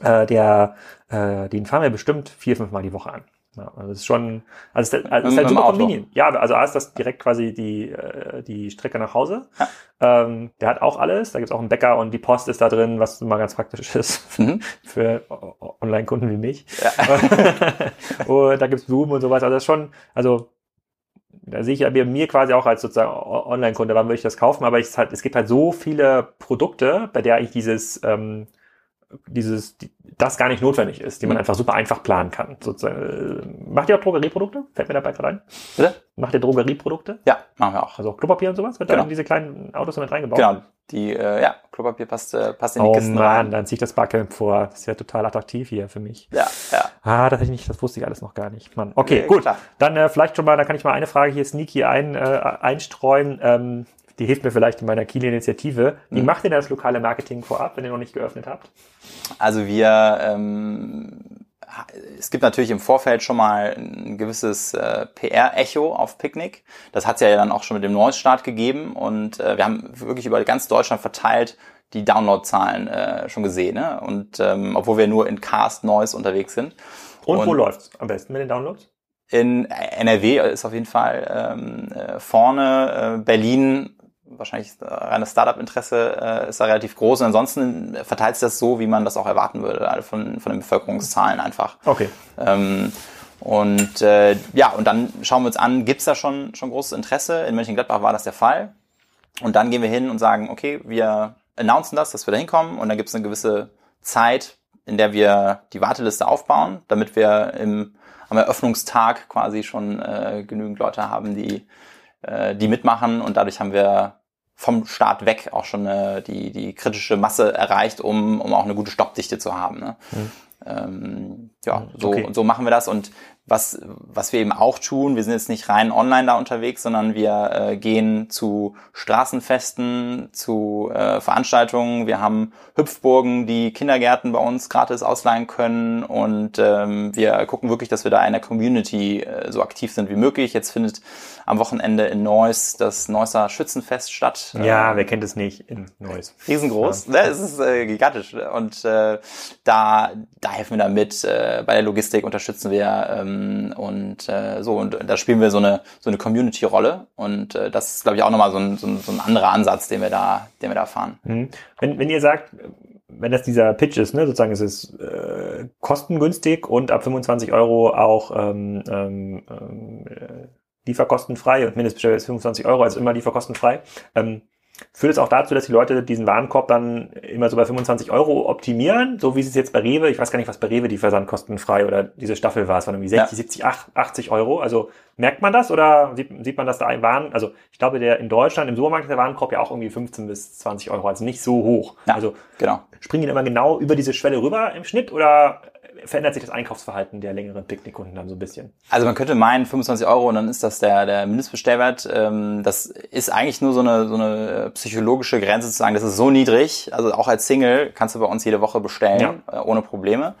äh, der, äh, den fahren wir bestimmt vier, fünf Mal die Woche an. Ja, also das ist schon, also es ist, also es ist halt super convenient. Ja, also A ist das direkt quasi die, äh, die Strecke nach Hause. Ja. Ähm, der hat auch alles. Da gibt's auch einen Bäcker und die Post ist da drin, was mal ganz praktisch *laughs* ist mhm. für Online-Kunden wie mich. Ja. *laughs* und da gibt's Blumen und sowas. Also das ist schon, also da sehe ich ja mir quasi auch als sozusagen Online-Kunde, wann würde ich das kaufen, aber ich, halt, es gibt halt so viele Produkte, bei der ich dieses ähm, dieses, das gar nicht notwendig ist, die man mhm. einfach super einfach planen kann. Sozusagen. Äh, macht ihr auch Drogerieprodukte? Fällt mir dabei gerade ein. Bitte? Macht ihr Drogerieprodukte? Ja, machen wir auch. Also Klopapier und sowas? Wird genau. da in diese kleinen Autos mit reingebaut? Genau. Die, äh, ja, Klopapier passt, äh, passt in die oh Kisten Mann, rein. dann ziehe ich das Barcamp vor. Das wäre total attraktiv hier für mich. Ja, ja. Ah, das, ich nicht, das wusste ich alles noch gar nicht. Mann. Okay, nee, gut. Klar. Dann äh, vielleicht schon mal, da kann ich mal eine Frage hier sneaky ein, äh, einstreuen. Ähm, die hilft mir vielleicht in meiner Kiel-Initiative. Wie mhm. macht ihr das lokale Marketing vorab, wenn ihr noch nicht geöffnet habt? Also wir, ähm, es gibt natürlich im Vorfeld schon mal ein gewisses äh, PR-Echo auf Picknick. Das hat es ja dann auch schon mit dem Neustart gegeben und äh, wir haben wirklich über ganz Deutschland verteilt die Downloadzahlen äh, schon gesehen. Ne? Und ähm, obwohl wir nur in Cast Noise unterwegs sind. Und, und wo läuft's am besten mit den Downloads? In NRW ist auf jeden Fall ähm, äh, vorne. Äh, Berlin wahrscheinlich reines Startup-Interesse äh, ist da relativ groß. Und ansonsten verteilt sich das so, wie man das auch erwarten würde, also von, von den Bevölkerungszahlen einfach. Okay. Ähm, und äh, ja, und dann schauen wir uns an, gibt's da schon, schon großes Interesse? In Mönchengladbach war das der Fall. Und dann gehen wir hin und sagen, okay, wir announcen das, dass wir da hinkommen und dann gibt's eine gewisse Zeit, in der wir die Warteliste aufbauen, damit wir im, am Eröffnungstag quasi schon äh, genügend Leute haben, die, äh, die mitmachen und dadurch haben wir vom Start weg auch schon äh, die, die kritische Masse erreicht, um, um auch eine gute Stoppdichte zu haben. Ne? Mhm. Ähm, ja, so, okay. so machen wir das. Und was, was wir eben auch tun, wir sind jetzt nicht rein online da unterwegs, sondern wir äh, gehen zu Straßenfesten, zu äh, Veranstaltungen. Wir haben Hüpfburgen, die Kindergärten bei uns gratis ausleihen können und ähm, wir gucken wirklich, dass wir da in der Community äh, so aktiv sind wie möglich. Jetzt findet am Wochenende in Neuss das Neusser Schützenfest statt. Ja, äh, wer kennt es nicht in Neuss? Riesengroß, ja. ne? es ist äh, gigantisch und äh, da, da helfen wir da mit. Äh, bei der Logistik unterstützen wir ähm, und äh, so und da spielen wir so eine so eine Community-Rolle und äh, das ist glaube ich auch nochmal so ein, so, ein, so ein anderer Ansatz, den wir da, den wir da fahren. Mhm. Wenn, wenn ihr sagt, wenn das dieser Pitch ist, ne, sozusagen ist es äh, kostengünstig und ab 25 Euro auch ähm, ähm, äh, lieferkostenfrei und Mindestbestellung ist 25 Euro, also immer lieferkostenfrei. Ähm, führt es auch dazu, dass die Leute diesen Warenkorb dann immer so bei 25 Euro optimieren, so wie es jetzt bei Rewe, ich weiß gar nicht, was bei Rewe die Versandkostenfrei oder diese Staffel war, es waren irgendwie 60, ja. 70, 80 Euro. Also merkt man das oder sieht, sieht man, dass da ein Waren, also ich glaube, der in Deutschland im Supermarkt ist der Warenkorb ja auch irgendwie 15 bis 20 Euro, also nicht so hoch. Ja, also genau. springen die immer genau über diese Schwelle rüber im Schnitt oder verändert sich das Einkaufsverhalten der längeren Picknickkunden dann so ein bisschen? Also man könnte meinen, 25 Euro und dann ist das der, der Mindestbestellwert. Ähm, das ist eigentlich nur so eine, so eine psychologische Grenze zu sagen, das ist so niedrig. Also auch als Single kannst du bei uns jede Woche bestellen, ja. äh, ohne Probleme.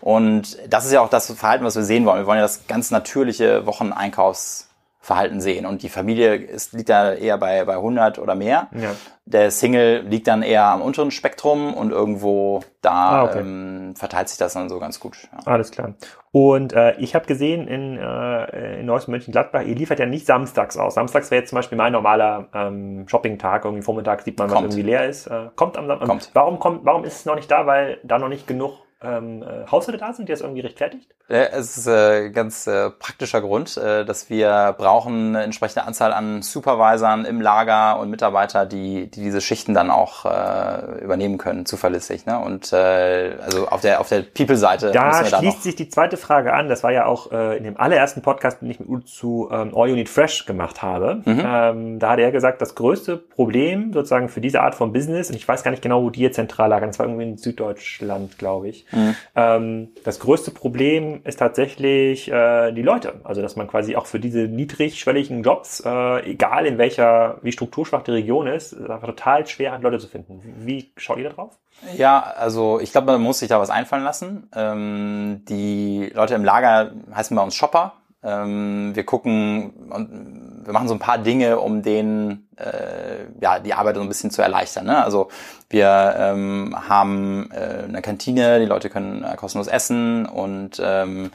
Und das ist ja auch das Verhalten, was wir sehen wollen. Wir wollen ja das ganz natürliche Wocheneinkaufs Verhalten sehen. Und die Familie ist, liegt da eher bei, bei 100 oder mehr. Ja. Der Single liegt dann eher am unteren Spektrum und irgendwo da ah, okay. ähm, verteilt sich das dann so ganz gut. Ja. Alles klar. Und äh, ich habe gesehen in, äh, in Neuss Mönchengladbach, ihr liefert ja nicht samstags aus. Samstags wäre jetzt zum Beispiel mein normaler ähm, Shopping-Tag. Irgendwie Vormittag sieht man, was irgendwie leer ist. Äh, kommt am Samstag. Kommt. Warum, kommt, warum ist es noch nicht da? Weil da noch nicht genug ähm, äh, Haushalte da sind, die das irgendwie rechtfertigt? Ja, es ist äh, ganz äh, praktischer Grund, äh, dass wir brauchen eine entsprechende Anzahl an Supervisern im Lager und Mitarbeiter, die, die diese Schichten dann auch äh, übernehmen können, zuverlässig. Ne? Und äh, also auf der auf der People-Seite. Da schließt da sich die zweite Frage an. Das war ja auch äh, in dem allerersten Podcast, den ich mit Udo zu ähm, All You Need Fresh gemacht habe. Mhm. Ähm, da hat er gesagt, das größte Problem sozusagen für diese Art von Business, und ich weiß gar nicht genau, wo die jetzt zentral lagen, das war irgendwie in Süddeutschland, glaube ich. Mhm. Ähm, das größte Problem ist tatsächlich äh, die Leute. Also dass man quasi auch für diese niedrigschwelligen Jobs, äh, egal in welcher, wie strukturschwach die Region ist, ist einfach total schwer hat, Leute zu finden. Wie schaut ihr da drauf? Ja, also ich glaube, man muss sich da was einfallen lassen. Ähm, die Leute im Lager heißen bei uns Shopper. Ähm, wir gucken wir machen so ein paar Dinge, um denen äh, ja die Arbeit so ein bisschen zu erleichtern. Ne? Also wir ähm, haben äh, eine Kantine, die Leute können äh, kostenlos essen und ähm,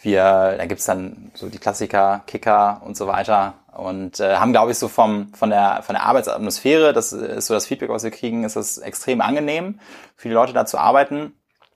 wir, da gibt's dann so die Klassiker, Kicker und so weiter. Und äh, haben, glaube ich, so vom, von, der, von der Arbeitsatmosphäre, das ist so das Feedback, was wir kriegen, ist es extrem angenehm, für die Leute da zu arbeiten.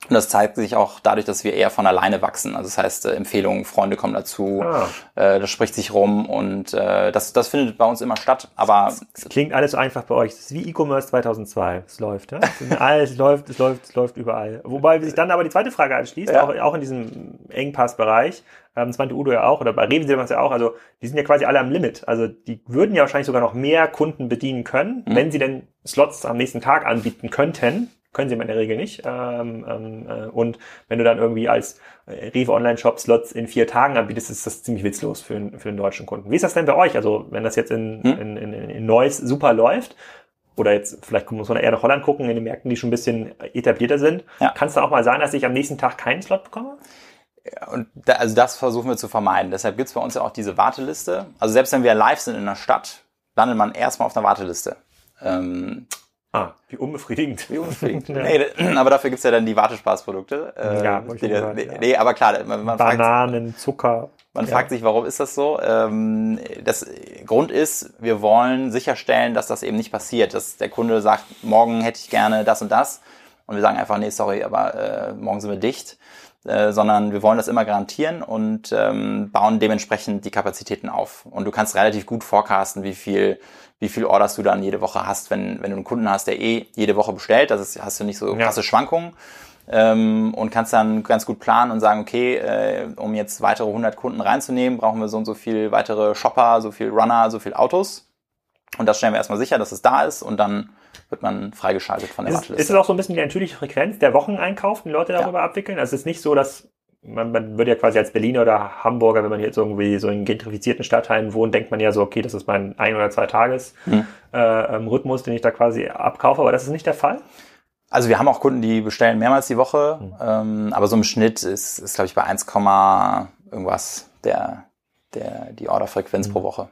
Und das zeigt sich auch dadurch, dass wir eher von alleine wachsen. Also das heißt, äh, Empfehlungen, Freunde kommen dazu, ah. äh, das spricht sich rum und äh, das, das findet bei uns immer statt. Aber es klingt alles so einfach bei euch. Es ist wie E-Commerce 2002. Es läuft, ja? alles läuft, es läuft, es läuft überall. Wobei sich dann aber die zweite Frage anschließt, ja. auch, auch in diesem Engpassbereich. Ähm, das meinte Udo ja auch, oder bei Rewe sieht man es ja auch. Also die sind ja quasi alle am Limit. Also die würden ja wahrscheinlich sogar noch mehr Kunden bedienen können, mhm. wenn sie denn Slots am nächsten Tag anbieten könnten können sie in der Regel nicht. Ähm, ähm, äh, und wenn du dann irgendwie als äh, Rewe Online-Shop Slots in vier Tagen anbietest, ist das ziemlich witzlos für, für den deutschen Kunden. Wie ist das denn bei euch? Also wenn das jetzt in, hm? in, in, in Neuss super läuft, oder jetzt vielleicht muss man eher nach Holland gucken, in den Märkten, die schon ein bisschen etablierter sind, ja. kann es da auch mal sein, dass ich am nächsten Tag keinen Slot bekomme? Und da, also das versuchen wir zu vermeiden. Deshalb gibt's bei uns ja auch diese Warteliste. Also selbst wenn wir live sind in der Stadt, landet man erstmal auf einer Warteliste. Ähm, Ah, wie unbefriedigend. Wie unbefriedigend. *laughs* nee, aber dafür gibt's ja dann die Wartespaßprodukte. Äh, ja, die, gehört, nee, ja. nee, aber klar, man, man Bananen, fragt, Zucker. Man ja. fragt sich, warum ist das so? Ähm, das Grund ist, wir wollen sicherstellen, dass das eben nicht passiert, dass der Kunde sagt, morgen hätte ich gerne das und das. Und wir sagen einfach, nee, sorry, aber äh, morgen sind wir dicht. Äh, sondern wir wollen das immer garantieren und ähm, bauen dementsprechend die Kapazitäten auf. Und du kannst relativ gut forecasten, wie viel wie viel Orders du dann jede Woche hast, wenn, wenn du einen Kunden hast, der eh jede Woche bestellt. Das ist, hast du nicht so krasse ja. Schwankungen ähm, und kannst dann ganz gut planen und sagen, okay, äh, um jetzt weitere 100 Kunden reinzunehmen, brauchen wir so und so viel weitere Shopper, so viel Runner, so viel Autos. Und das stellen wir erstmal sicher, dass es da ist und dann wird man freigeschaltet von der ist, Ist es auch so ein bisschen die natürliche Frequenz der Wocheneinkauf, die Leute darüber ja. abwickeln? Also es ist nicht so, dass man, man würde ja quasi als Berliner oder Hamburger, wenn man jetzt irgendwie so in gentrifizierten Stadtteilen wohnt, denkt man ja so, okay, das ist mein ein oder zwei Tages hm. äh, ähm, Rhythmus, den ich da quasi abkaufe, aber das ist nicht der Fall. Also wir haben auch Kunden, die bestellen mehrmals die Woche, hm. ähm, aber so im Schnitt ist, ist glaube ich, bei 1, irgendwas der, der, die Orderfrequenz hm. pro Woche.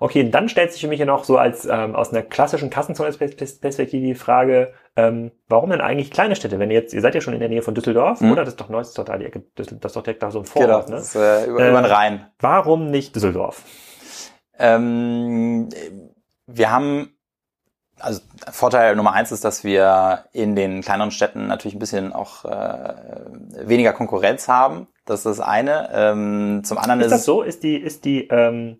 Okay, dann stellt sich für mich ja noch so als ähm, aus einer klassischen Kassenzone-Perspektive die Frage, ähm, warum denn eigentlich kleine Städte? Wenn ihr jetzt, ihr seid ja schon in der Nähe von Düsseldorf, mhm. oder? Das ist doch Neues total die Ecke, das ist doch direkt da so ein Vorort, genau, ne? Das ist, äh, über, äh, über den ähm, Rhein. Warum nicht Düsseldorf? Ähm, wir haben also Vorteil Nummer eins ist, dass wir in den kleineren Städten natürlich ein bisschen auch äh, weniger Konkurrenz haben. Das ist das eine. Ähm, zum anderen ist, ist das so? Ist die ist die ähm,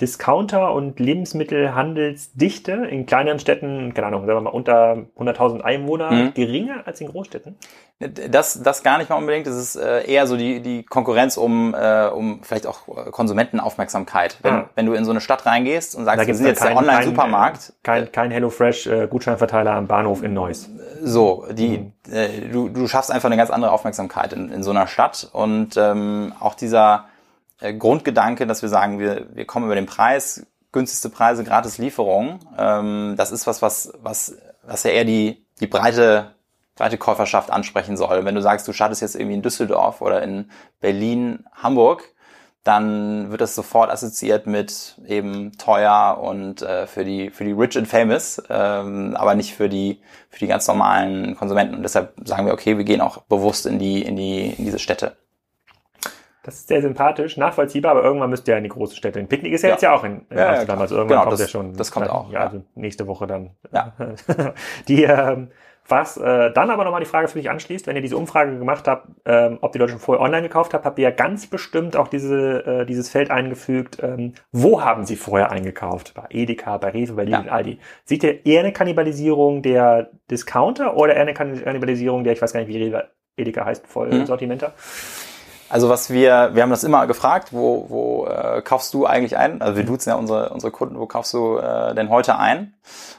Discounter- und Lebensmittelhandelsdichte in kleineren Städten, keine Ahnung, sagen wir mal unter 100.000 Einwohner, mhm. geringer als in Großstädten? Das, das gar nicht mal unbedingt. Das ist äh, eher so die, die Konkurrenz um, äh, um vielleicht auch äh, Konsumentenaufmerksamkeit. Wenn, ah. wenn du in so eine Stadt reingehst und sagst, wir sind jetzt kein, der Online-Supermarkt. Kein, kein, kein HelloFresh-Gutscheinverteiler am Bahnhof in Neuss. So, die, mhm. äh, du, du schaffst einfach eine ganz andere Aufmerksamkeit in, in so einer Stadt. Und ähm, auch dieser Grundgedanke, dass wir sagen, wir, wir kommen über den Preis, günstigste Preise, gratis Lieferung. Ähm, das ist was, was, was, was ja eher die, die breite, breite Käuferschaft ansprechen soll. Wenn du sagst, du startest jetzt irgendwie in Düsseldorf oder in Berlin, Hamburg, dann wird das sofort assoziiert mit eben teuer und äh, für die für die rich and famous, ähm, aber nicht für die für die ganz normalen Konsumenten. Und deshalb sagen wir, okay, wir gehen auch bewusst in die in die in diese Städte. Das ist sehr sympathisch, nachvollziehbar, aber irgendwann müsst ihr ja in die große Städte. Ein Picknick ist ja, ja. jetzt ja auch in, in ja, Amsterdam, also irgendwann genau, kommt das, ja schon. Das kommt dann, auch. Ja, also nächste Woche dann. Ja. *laughs* die, ähm, was äh, dann aber nochmal die Frage für dich anschließt, wenn ihr diese Umfrage gemacht habt, ähm, ob die Leute schon vorher online gekauft habt, habt ihr ja ganz bestimmt auch diese, äh, dieses Feld eingefügt, ähm, wo haben sie vorher eingekauft? Bei Edeka, bei Rewe, bei Lidl, ja. Aldi. Seht ihr eher eine Kannibalisierung der Discounter oder eher eine Kannibalisierung der, ich weiß gar nicht, wie Rewe, Edeka heißt, Vollsortimenter? Mhm. Also was wir, wir haben das immer gefragt, wo, wo äh, kaufst du eigentlich ein? Also wir duzen ja unsere, unsere Kunden, wo kaufst du äh, denn heute ein?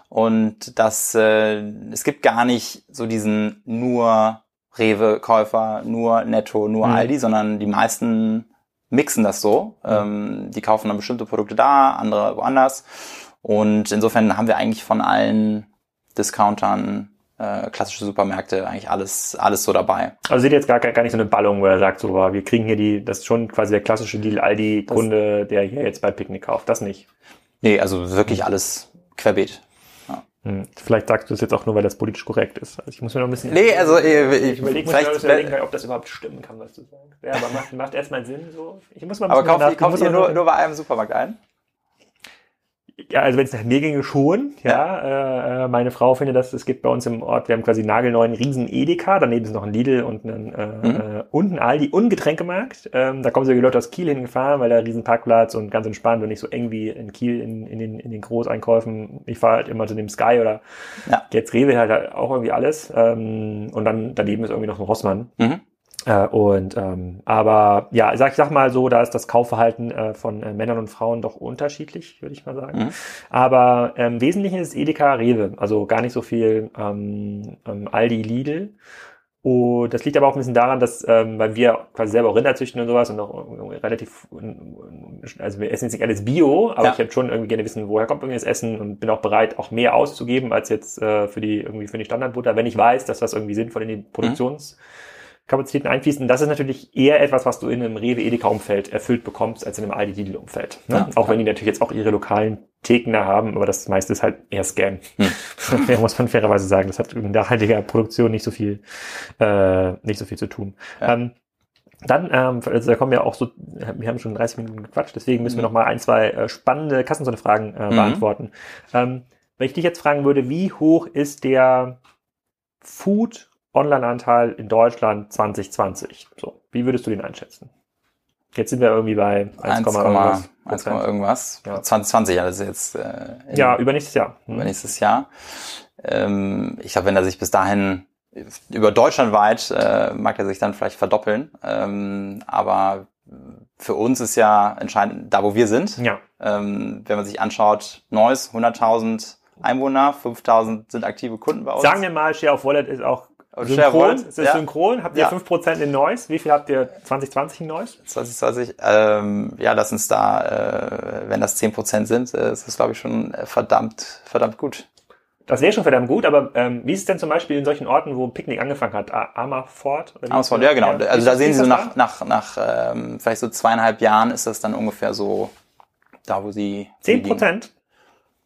Und das, äh, es gibt gar nicht so diesen nur Rewe-Käufer, nur Netto, nur mhm. Aldi, sondern die meisten mixen das so. Mhm. Ähm, die kaufen dann bestimmte Produkte da, andere woanders. Und insofern haben wir eigentlich von allen Discountern äh, klassische Supermärkte, eigentlich alles, alles so dabei. Also seht ihr jetzt gar, gar nicht so eine Ballung, wo er sagt, so, wir kriegen hier die, das ist schon quasi der klassische Deal Aldi-Kunde, der hier jetzt bei Picknick kauft. Das nicht. Nee, also wirklich alles querbeet. Hm. Vielleicht sagst du es jetzt auch nur, weil das politisch korrekt ist. Also ich muss mir noch ein bisschen. Nee, also ich, ich, überlege mir überlegen, ob das überhaupt stimmen kann, was du sagst. Ja, aber macht, macht erstmal Sinn so. Ich muss mal ein aber kauft kauf ihr nur, nur bei einem Supermarkt ein? Ja, also wenn es nach mir ginge, schon. Ja, ja. Äh, meine Frau findet das, es gibt bei uns im Ort, wir haben quasi nagelneuen riesen Edeka, daneben ist noch ein Lidl und ein, äh, mhm. äh, und ein Aldi und ein Getränkemarkt. Ähm, da kommen so die Leute aus Kiel hingefahren, weil da riesen Parkplatz und ganz entspannt und nicht so eng wie in Kiel in, in, den, in den Großeinkäufen. Ich fahre halt immer zu dem Sky oder ja. jetzt Rewe halt auch irgendwie alles. Ähm, und dann daneben ist irgendwie noch ein Rossmann. Mhm. Äh, und ähm, aber ja, sag ich sag mal so, da ist das Kaufverhalten äh, von äh, Männern und Frauen doch unterschiedlich, würde ich mal sagen. Mhm. Aber im ähm, Wesentlichen ist Edeka Rewe, also gar nicht so viel ähm, ähm, Aldi Lidl. Und das liegt aber auch ein bisschen daran, dass, ähm, weil wir quasi selber auch Rinder züchten und sowas und auch relativ, also wir essen jetzt nicht alles Bio, aber ja. ich hätte schon irgendwie gerne wissen, woher kommt irgendwie das Essen und bin auch bereit, auch mehr auszugeben als jetzt äh, für die irgendwie für die Standardbutter, wenn ich weiß, dass das irgendwie sinnvoll in die Produktions mhm Kapazitäten einfließen. Das ist natürlich eher etwas, was du in einem Rewe-Edeka-Umfeld erfüllt bekommst, als in einem Aldi-Lidl-Umfeld. Ne? Ja, auch wenn die natürlich jetzt auch ihre lokalen Theken da haben, aber das meiste ist halt eher Scam. Hm. *laughs* muss man fairerweise sagen. Das hat in nachhaltiger Produktion nicht so viel, äh, nicht so viel zu tun. Ja. Ähm, dann, ähm, also da kommen ja auch so, wir haben schon 30 Minuten gequatscht, deswegen müssen wir noch mal ein, zwei äh, spannende Kassenzone-Fragen äh, mhm. beantworten. Ähm, wenn ich dich jetzt fragen würde, wie hoch ist der Food Online-Anteil in Deutschland 2020. So, wie würdest du den einschätzen? Jetzt sind wir irgendwie bei 1, 1, irgendwas. 1, irgendwas. Ja. 2020, ja, das ist jetzt. Äh, ja, übernächstes Jahr. Mhm. Übernächstes Jahr. Ähm, ich glaube, wenn er sich bis dahin über deutschlandweit äh, mag er sich dann vielleicht verdoppeln. Ähm, aber für uns ist ja entscheidend, da wo wir sind. Ja. Ähm, wenn man sich anschaut, Neues, 100.000 Einwohner, 5.000 sind aktive Kunden bei uns. Sagen wir mal, Share of Wallet ist auch Synchron, ist ja. synchron? Habt ihr ja. 5% in Noise? Wie viel habt ihr 2020 in Noise? 2020, ähm, ja, lass uns da, äh, wenn das 10% sind, äh, ist das, glaube ich, schon verdammt, verdammt gut. Das wäre schon verdammt gut, aber ähm, wie ist es denn zum Beispiel in solchen Orten, wo Picknick angefangen hat? Amerford? Amerford, ja, genau. Also da sehen Sie so nach, nach, nach ähm, vielleicht so zweieinhalb Jahren ist das dann ungefähr so da, wo Sie... Zehn Prozent?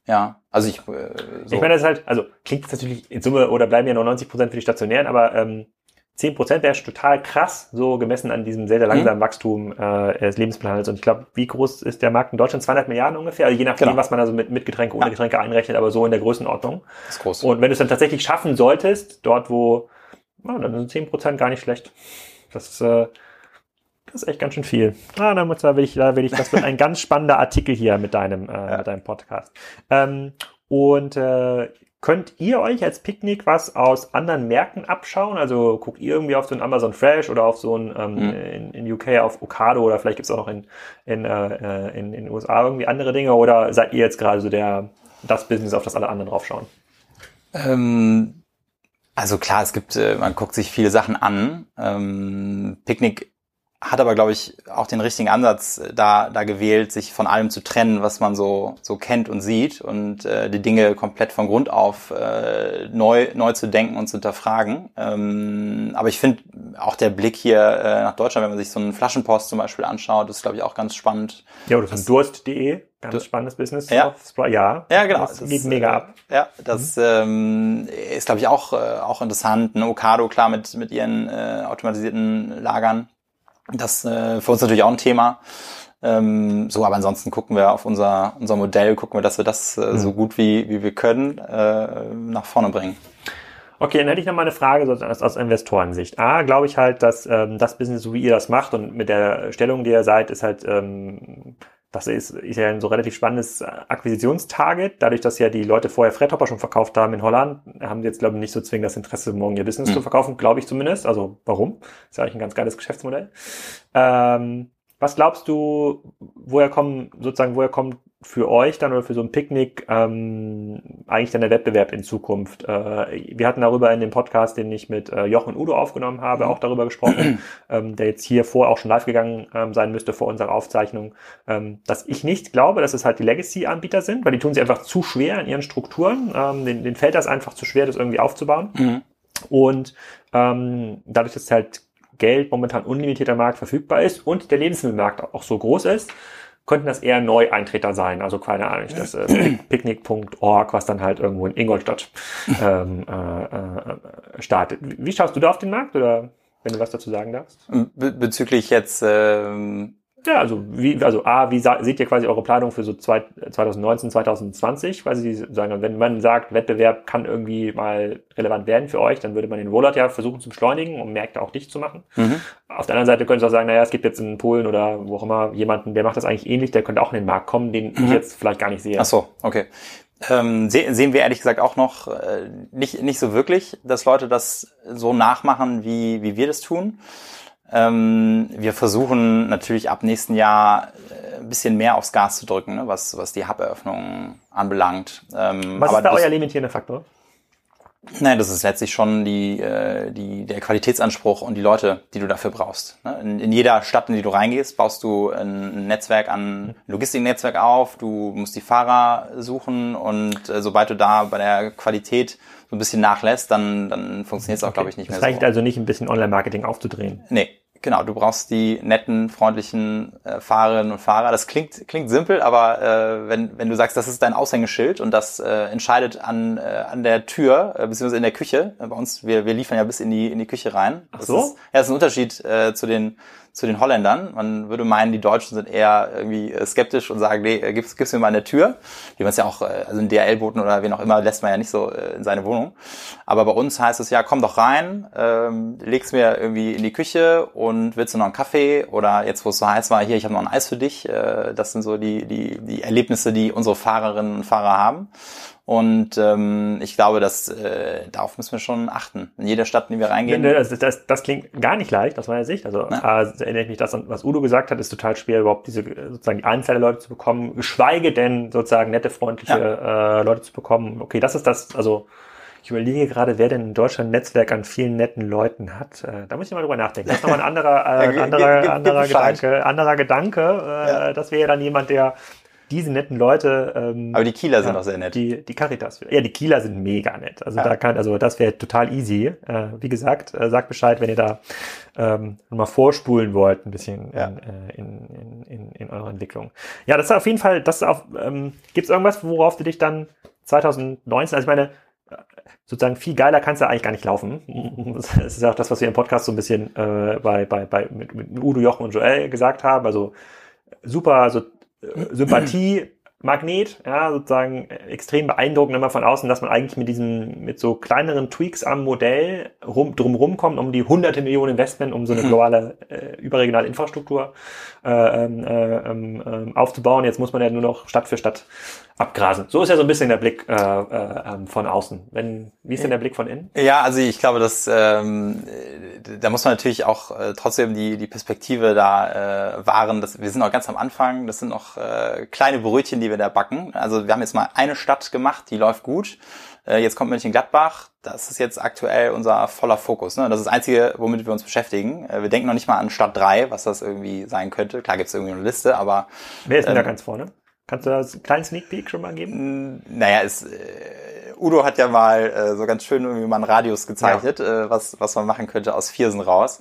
Ja, also ich. Äh, so. Ich meine, das ist halt, also klingt jetzt natürlich in Summe oder bleiben ja noch 90 Prozent für die stationären, aber ähm, 10 Prozent wäre total krass, so gemessen an diesem sehr, sehr langsamen mhm. Wachstum äh, des Lebensplans. Und ich glaube, wie groß ist der Markt in Deutschland? 200 Milliarden ungefähr, also je nachdem, genau. was man also mit, mit Getränke, ohne ja. Getränke einrechnet, aber so in der Größenordnung. Das ist groß. Und wenn du es dann tatsächlich schaffen solltest, dort wo, oh, dann sind 10 Prozent gar nicht schlecht. Das äh, das ist echt ganz schön viel. Ah, da, muss, da will ich, da will ich, das wird ein ganz spannender Artikel hier mit deinem, äh, ja. mit deinem Podcast. Ähm, und äh, könnt ihr euch als Picknick was aus anderen Märkten abschauen? Also guckt ihr irgendwie auf so ein Amazon Fresh oder auf so ein ähm, mhm. in, in UK auf Ocado oder vielleicht gibt's auch noch in, in, äh, in, in den USA irgendwie andere Dinge oder seid ihr jetzt gerade so der das Business, auf das alle anderen draufschauen? Ähm, also klar, es gibt, äh, man guckt sich viele Sachen an. Ähm, Picknick hat aber, glaube ich, auch den richtigen Ansatz äh, da, da gewählt, sich von allem zu trennen, was man so, so kennt und sieht und äh, die Dinge komplett von Grund auf äh, neu, neu zu denken und zu hinterfragen. Ähm, aber ich finde auch der Blick hier äh, nach Deutschland, wenn man sich so einen Flaschenpost zum Beispiel anschaut, ist, glaube ich, auch ganz spannend. Ja, oder von durst.de, ganz spannendes Business. Ja, ja, ja genau. Das, das geht mega äh, ab. Ja, das mhm. ähm, ist, glaube ich, auch, äh, auch interessant. Ein Okado, klar, mit, mit ihren äh, automatisierten Lagern das äh, für uns natürlich auch ein Thema. Ähm, so, aber ansonsten gucken wir auf unser, unser Modell, gucken wir, dass wir das äh, so gut wie, wie wir können äh, nach vorne bringen. Okay, dann hätte ich noch mal eine Frage so aus, aus Investorensicht. A, glaube ich halt, dass ähm, das Business, so wie ihr das macht und mit der Stellung, die ihr seid, ist halt ähm, das ist, ist ja ein so relativ spannendes Akquisitionstarget. Dadurch, dass ja die Leute vorher Fredhopper schon verkauft haben in Holland, haben sie jetzt, glaube ich, nicht so zwingend das Interesse, morgen ihr Business mhm. zu verkaufen, glaube ich zumindest. Also warum? Ist ja eigentlich ein ganz geiles Geschäftsmodell. Ähm, was glaubst du, woher kommen, sozusagen, woher kommt für euch dann oder für so ein Picknick ähm, eigentlich dann der Wettbewerb in Zukunft? Äh, wir hatten darüber in dem Podcast, den ich mit äh, Jochen und Udo aufgenommen habe, auch darüber gesprochen, *clears throat* ähm, der jetzt hier vor auch schon live gegangen ähm, sein müsste vor unserer Aufzeichnung, ähm, dass ich nicht glaube, dass es halt die Legacy-Anbieter sind, weil die tun sie einfach zu schwer in ihren Strukturen. Ähm, den, den fällt das einfach zu schwer, das irgendwie aufzubauen. Mhm. Und ähm, dadurch, dass halt Geld momentan unlimitierter Markt verfügbar ist und der Lebensmittelmarkt auch so groß ist, könnten das eher Neueintreter sein. Also keine Ahnung, das äh, *clears throat* picknick.org, was dann halt irgendwo in Ingolstadt ähm, äh, äh, startet. Wie schaust du da auf den Markt oder wenn du was dazu sagen darfst? Be bezüglich jetzt ähm, ja, also wie, also A, wie seht ihr quasi eure Planung für so zwei, 2019, 2020? Weil sie sagen, wenn man sagt, Wettbewerb kann irgendwie mal relevant werden für euch, dann würde man den Rollout ja versuchen zu beschleunigen, um Märkte auch dicht zu machen. Mhm. Auf der anderen Seite könnte es auch sagen, naja, es gibt jetzt in Polen oder wo auch immer jemanden, der macht das eigentlich ähnlich, der könnte auch in den Markt kommen, den mhm. ich jetzt vielleicht gar nicht sehe. Ach so, okay. Ähm, se sehen wir ehrlich gesagt auch noch äh, nicht, nicht so wirklich, dass Leute das so nachmachen, wie, wie wir das tun. Ähm, wir versuchen natürlich ab nächsten Jahr äh, ein bisschen mehr aufs Gas zu drücken, ne, was, was die Hub-Eröffnung anbelangt. Ähm, was ist da euer limitierender Faktor? Nein, das ist letztlich schon die, äh, die, der Qualitätsanspruch und die Leute, die du dafür brauchst. Ne? In, in jeder Stadt, in die du reingehst, baust du ein Netzwerk an, ein Logistiknetzwerk auf, du musst die Fahrer suchen und äh, sobald du da bei der Qualität so ein bisschen nachlässt, dann, dann funktioniert es auch, okay. glaube ich, nicht mehr so. Es reicht also nicht, ein bisschen Online-Marketing aufzudrehen. Nee, Genau, du brauchst die netten, freundlichen äh, Fahrerinnen und Fahrer. Das klingt, klingt simpel, aber äh, wenn, wenn du sagst, das ist dein Aushängeschild und das äh, entscheidet an, äh, an der Tür, äh, beziehungsweise in der Küche, äh, bei uns, wir, wir liefern ja bis in die, in die Küche rein. Ach so? Das ist, ja, das ist ein Unterschied äh, zu den zu den Holländern. Man würde meinen, die Deutschen sind eher irgendwie äh, skeptisch und sagen, nee, äh, gib's, gib's mir mal in der Tür. Wie man es ja auch, äh, also in DRL-Booten oder wen auch immer, lässt man ja nicht so in seine Wohnung. Aber bei uns heißt es ja, komm doch rein, ähm, leg's mir irgendwie in die Küche und willst du noch einen Kaffee? Oder jetzt, wo es so heiß war, hier, ich habe noch ein Eis für dich. Äh, das sind so die, die, die Erlebnisse, die unsere Fahrerinnen und Fahrer haben. Und ähm, ich glaube, dass äh, darauf müssen wir schon achten. In jeder Stadt, in die wir reingehen. Das, das, das klingt gar nicht leicht aus meiner Sicht. Also ja. äh, erinnere ich mich das an, was Udo gesagt hat, ist total schwer, überhaupt diese sozusagen die Anzahl der Leute zu bekommen, geschweige denn sozusagen nette, freundliche ja. äh, Leute zu bekommen. Okay, das ist das, also ich überlege gerade, wer denn in Deutschland ein Netzwerk an vielen netten Leuten hat. Äh, da muss ich mal drüber nachdenken. Das ist nochmal ein anderer, äh, *laughs* anderer, anderer Gedanke, anderer Gedanke. Äh, ja. Das wäre dann jemand, der diese netten Leute. Ähm, Aber die Kieler sind auch sehr nett. Die, die Caritas. Ja, die Kieler sind mega nett. Also ja. da kann, also das wäre total easy. Äh, wie gesagt, äh, sagt Bescheid, wenn ihr da ähm, mal vorspulen wollt, ein bisschen ja. Äh, in, in, in, in eurer Entwicklung. Ja, das ist auf jeden Fall, das ist auf, ähm, gibt es irgendwas, worauf du dich dann 2019, also ich meine, sozusagen viel geiler kannst du eigentlich gar nicht laufen. *laughs* Das ist auch das, was wir im Podcast so ein bisschen äh, bei, bei, bei mit, mit Udo, Jochen und Joel gesagt haben. Also super, so Sympathie, Magnet, ja, sozusagen extrem beeindruckend immer von außen, dass man eigentlich mit diesen, mit so kleineren Tweaks am Modell rum, drum kommt, um die hunderte Millionen Investment, um so eine mhm. globale, äh, überregionale Infrastruktur äh, ähm, äh, äh, aufzubauen. Jetzt muss man ja nur noch Stadt für Stadt abgrasen. So ist ja so ein bisschen der Blick äh, äh, ähm, von außen. Wenn, wie ist denn der Blick von innen? Ja, also ich glaube, dass ähm, da muss man natürlich auch äh, trotzdem die die Perspektive da äh, wahren. Dass, wir sind noch ganz am Anfang. Das sind noch äh, kleine Brötchen, die wir da backen. Also wir haben jetzt mal eine Stadt gemacht, die läuft gut. Äh, jetzt kommt Mönchengladbach. Das ist jetzt aktuell unser voller Fokus. Ne? Das ist das Einzige, womit wir uns beschäftigen. Äh, wir denken noch nicht mal an Stadt 3, was das irgendwie sein könnte. Klar gibt es irgendwie eine Liste, aber... Wer ist denn ähm, da ganz vorne? Kannst du da einen kleinen Sneak Peek schon mal geben? Naja, es, äh, Udo hat ja mal äh, so ganz schön irgendwie mal einen Radius gezeichnet, ja. äh, was, was man machen könnte aus Viersen raus.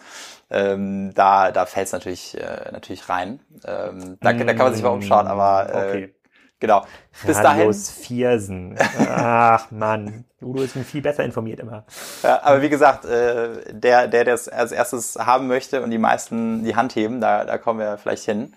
Ähm, da da fällt es natürlich, äh, natürlich rein. Ähm, da, mm, da kann man sich mal umschauen, aber äh, okay. genau. Bis Radius dahin. Viersen. Ach man, Udo ist viel besser informiert immer. Ja, aber wie gesagt, äh, der, der das als erstes haben möchte und die meisten die Hand heben, da, da kommen wir vielleicht hin.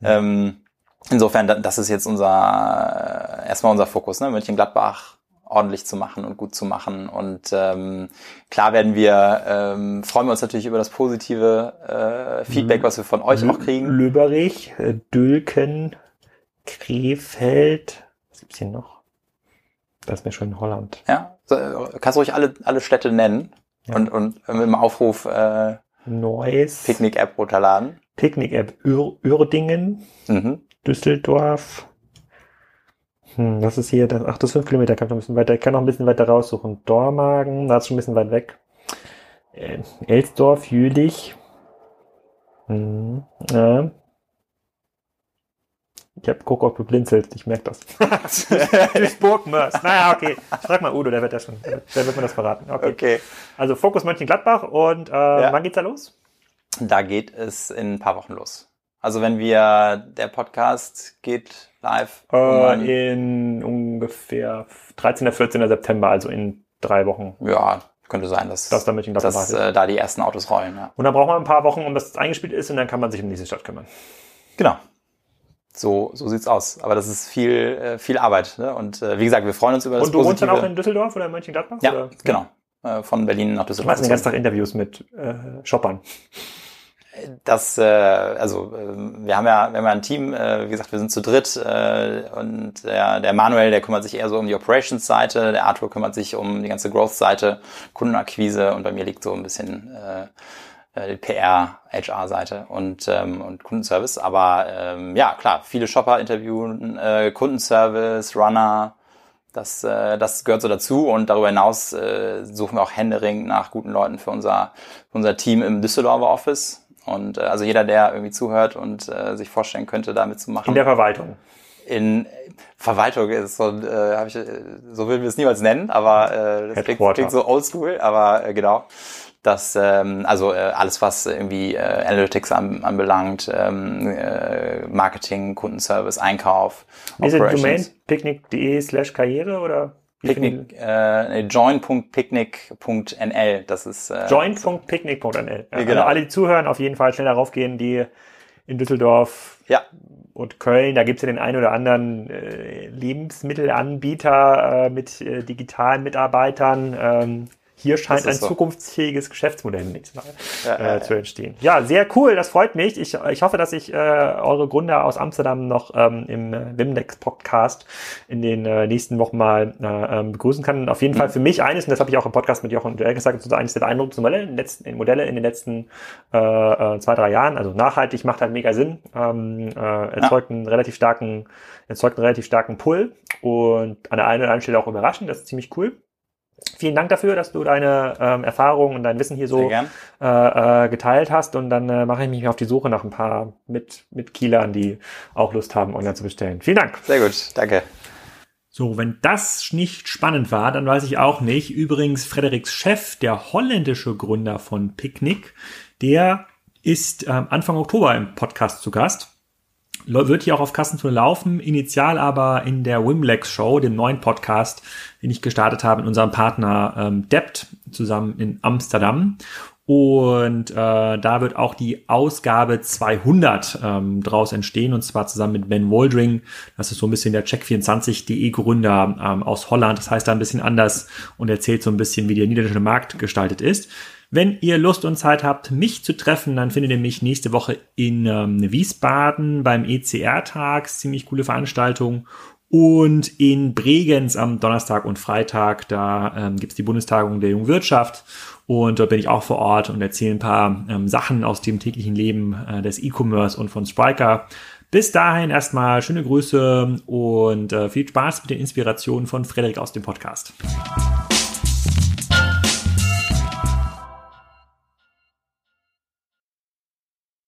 Ja. Ähm, Insofern, das ist jetzt unser erstmal unser Fokus, ne? Mönchengladbach ordentlich zu machen und gut zu machen. Und ähm, klar werden wir, ähm, freuen wir uns natürlich über das positive äh, Feedback, was wir von euch L auch kriegen. Lüberich, äh, Dülken, Krefeld, was gibt's hier noch? Das wäre schon in Holland. Ja, so, kannst du ruhig alle, alle Städte nennen ja. und, und mit dem Aufruf äh, Neues. Picknick-App runterladen. Picknick-App Uerdingen. Mhm. Düsseldorf, Hm, das ist hier, das, ach, das ist 5 Kilometer, kann noch ein bisschen weiter, ich kann noch ein bisschen weiter raussuchen. Dormagen, da ist schon ein bisschen weit weg. Äh, Elsdorf, Jülich. Hm, ja. Ich hab guck, ob du blinzelst, ich merke das. *laughs* Duisburg, Mörs. Naja, okay. Frag mal Udo, der wird das schon, der wird mir das verraten. Okay. Okay. Also Fokus Mönchengladbach und äh, wann geht's da los? Da geht es in ein paar Wochen los. Also wenn wir, der Podcast geht live. irgendwann- Äh, in ungefähr 13. 14. September, also in drei Wochen. ja, könnte sein, dass, Das da dass äh, da die ersten Autos rollen. Ja. Und dann braucht man ein paar Wochen, um das eingespielt ist und dann kann man sich um diese Stadt kümmern. Genau. So, so sieht's aus. Aber das ist viel, äh, viel Arbeit. Ne? Und äh, wie gesagt, wir freuen uns über das Und du wohnst dann Positive. auch in Düsseldorf oder in Mönchengladbach? ja, oder? genau. Äh, von Berlin nach Du Düsseldorf. machst den ganzen Tag Interviews mit äh, Shoppern. Das, äh, also äh, wir haben ja, wir haben ja ein Team, äh, wie gesagt, wir sind zu dritt äh, und der, der Manuel, der kümmert sich eher so um die Operations-Seite, der Arthur kümmert sich um die ganze Growth-Seite, Kundenakquise und bei mir liegt so ein bisschen äh, äh, die PR, HR-Seite und, ähm, und Kundenservice. Aber ähm, ja, klar, viele Shopper interviewen, äh, Kundenservice, Runner, das, äh, das gehört so dazu und darüber hinaus äh, suchen wir auch händeringend nach guten Leuten für unser, für unser Team im Düsseldorfer Office. Und äh, also jeder, der irgendwie zuhört und äh, sich vorstellen könnte, da mitzumachen. In der Verwaltung. In Verwaltung ist so, äh, hab ich, äh, so würden wir es niemals nennen, aber äh, das klingt, klingt so oldschool, aber äh, genau. Das, ähm, also äh, alles, was irgendwie äh, Analytics an, anbelangt, ähm, äh, Marketing, Kundenservice, Einkauf, Ist es Operations. Domain picknick.de slash Karriere oder? Picknick, äh, join.picnic.nl, das ist äh, Join.picknick.nl. Ja, genau. also alle, die zuhören, auf jeden Fall schnell darauf gehen, die in Düsseldorf Ja, und Köln, da gibt's ja den einen oder anderen äh, Lebensmittelanbieter äh, mit äh, digitalen Mitarbeitern. Ähm, hier scheint ein so. zukunftsfähiges Geschäftsmodell nächstes Mal Ja, äh, ja, ja. zu entstehen. Ja, sehr cool, das freut mich. Ich, ich hoffe, dass ich äh, eure Gründer aus Amsterdam noch ähm, im äh, Wimdex Podcast in den äh, nächsten Wochen mal äh, ähm, begrüßen kann. Und auf jeden Mhm. Fall für mich eines, und das habe ich auch im Podcast mit Jochen und Joel gesagt, so eines der beeindruckendsten Modelle in den letzten, in Modelle in den letzten äh, äh, zwei, drei Jahren. Also nachhaltig macht halt mega Sinn, ähm, äh, erzeugt einen relativ starken, erzeugt einen relativ starken Pull und an der einen oder anderen Stelle auch überraschend, das ist ziemlich cool. Vielen Dank dafür, dass du deine ähm, Erfahrungen und dein Wissen hier so gern. äh, äh, geteilt hast und dann äh, mache ich mich auf die Suche nach ein paar mit, mit Kielern, die auch Lust haben, online zu bestellen. Vielen Dank. Sehr gut, danke. So, wenn das nicht spannend war, dann weiß ich auch nicht. Übrigens, Frederiks Chef, der holländische Gründer von Picnic, der ist ähm, Anfang Oktober im Podcast zu Gast. Wird hier auch auf Kassenzone laufen, initial aber in der Wimlex Show, dem neuen Podcast, den ich gestartet habe mit unserem Partner ähm, Debt zusammen in Amsterdam. Und äh, da wird auch die Ausgabe 200 ähm, draus entstehen und zwar zusammen mit Ben Woldring. Das ist so ein bisschen der Check24.de Gründer ähm, aus Holland. Das heißt da ein bisschen anders und erzählt so ein bisschen, wie der niederländische Markt gestaltet ist. Wenn ihr Lust und Zeit habt, mich zu treffen, dann findet ihr mich nächste Woche in ähm, Wiesbaden beim ECR-Tag. Ziemlich coole Veranstaltung. Und in Bregenz am Donnerstag und Freitag, da ähm, gibt's die Bundestagung der jungen Wirtschaft. Und dort bin ich auch vor Ort und erzähle ein paar ähm, Sachen aus dem täglichen Leben äh, des E-Commerce und von Spriker. Bis dahin erstmal schöne Grüße und äh, viel Spaß mit den Inspirationen von Frederik aus dem Podcast.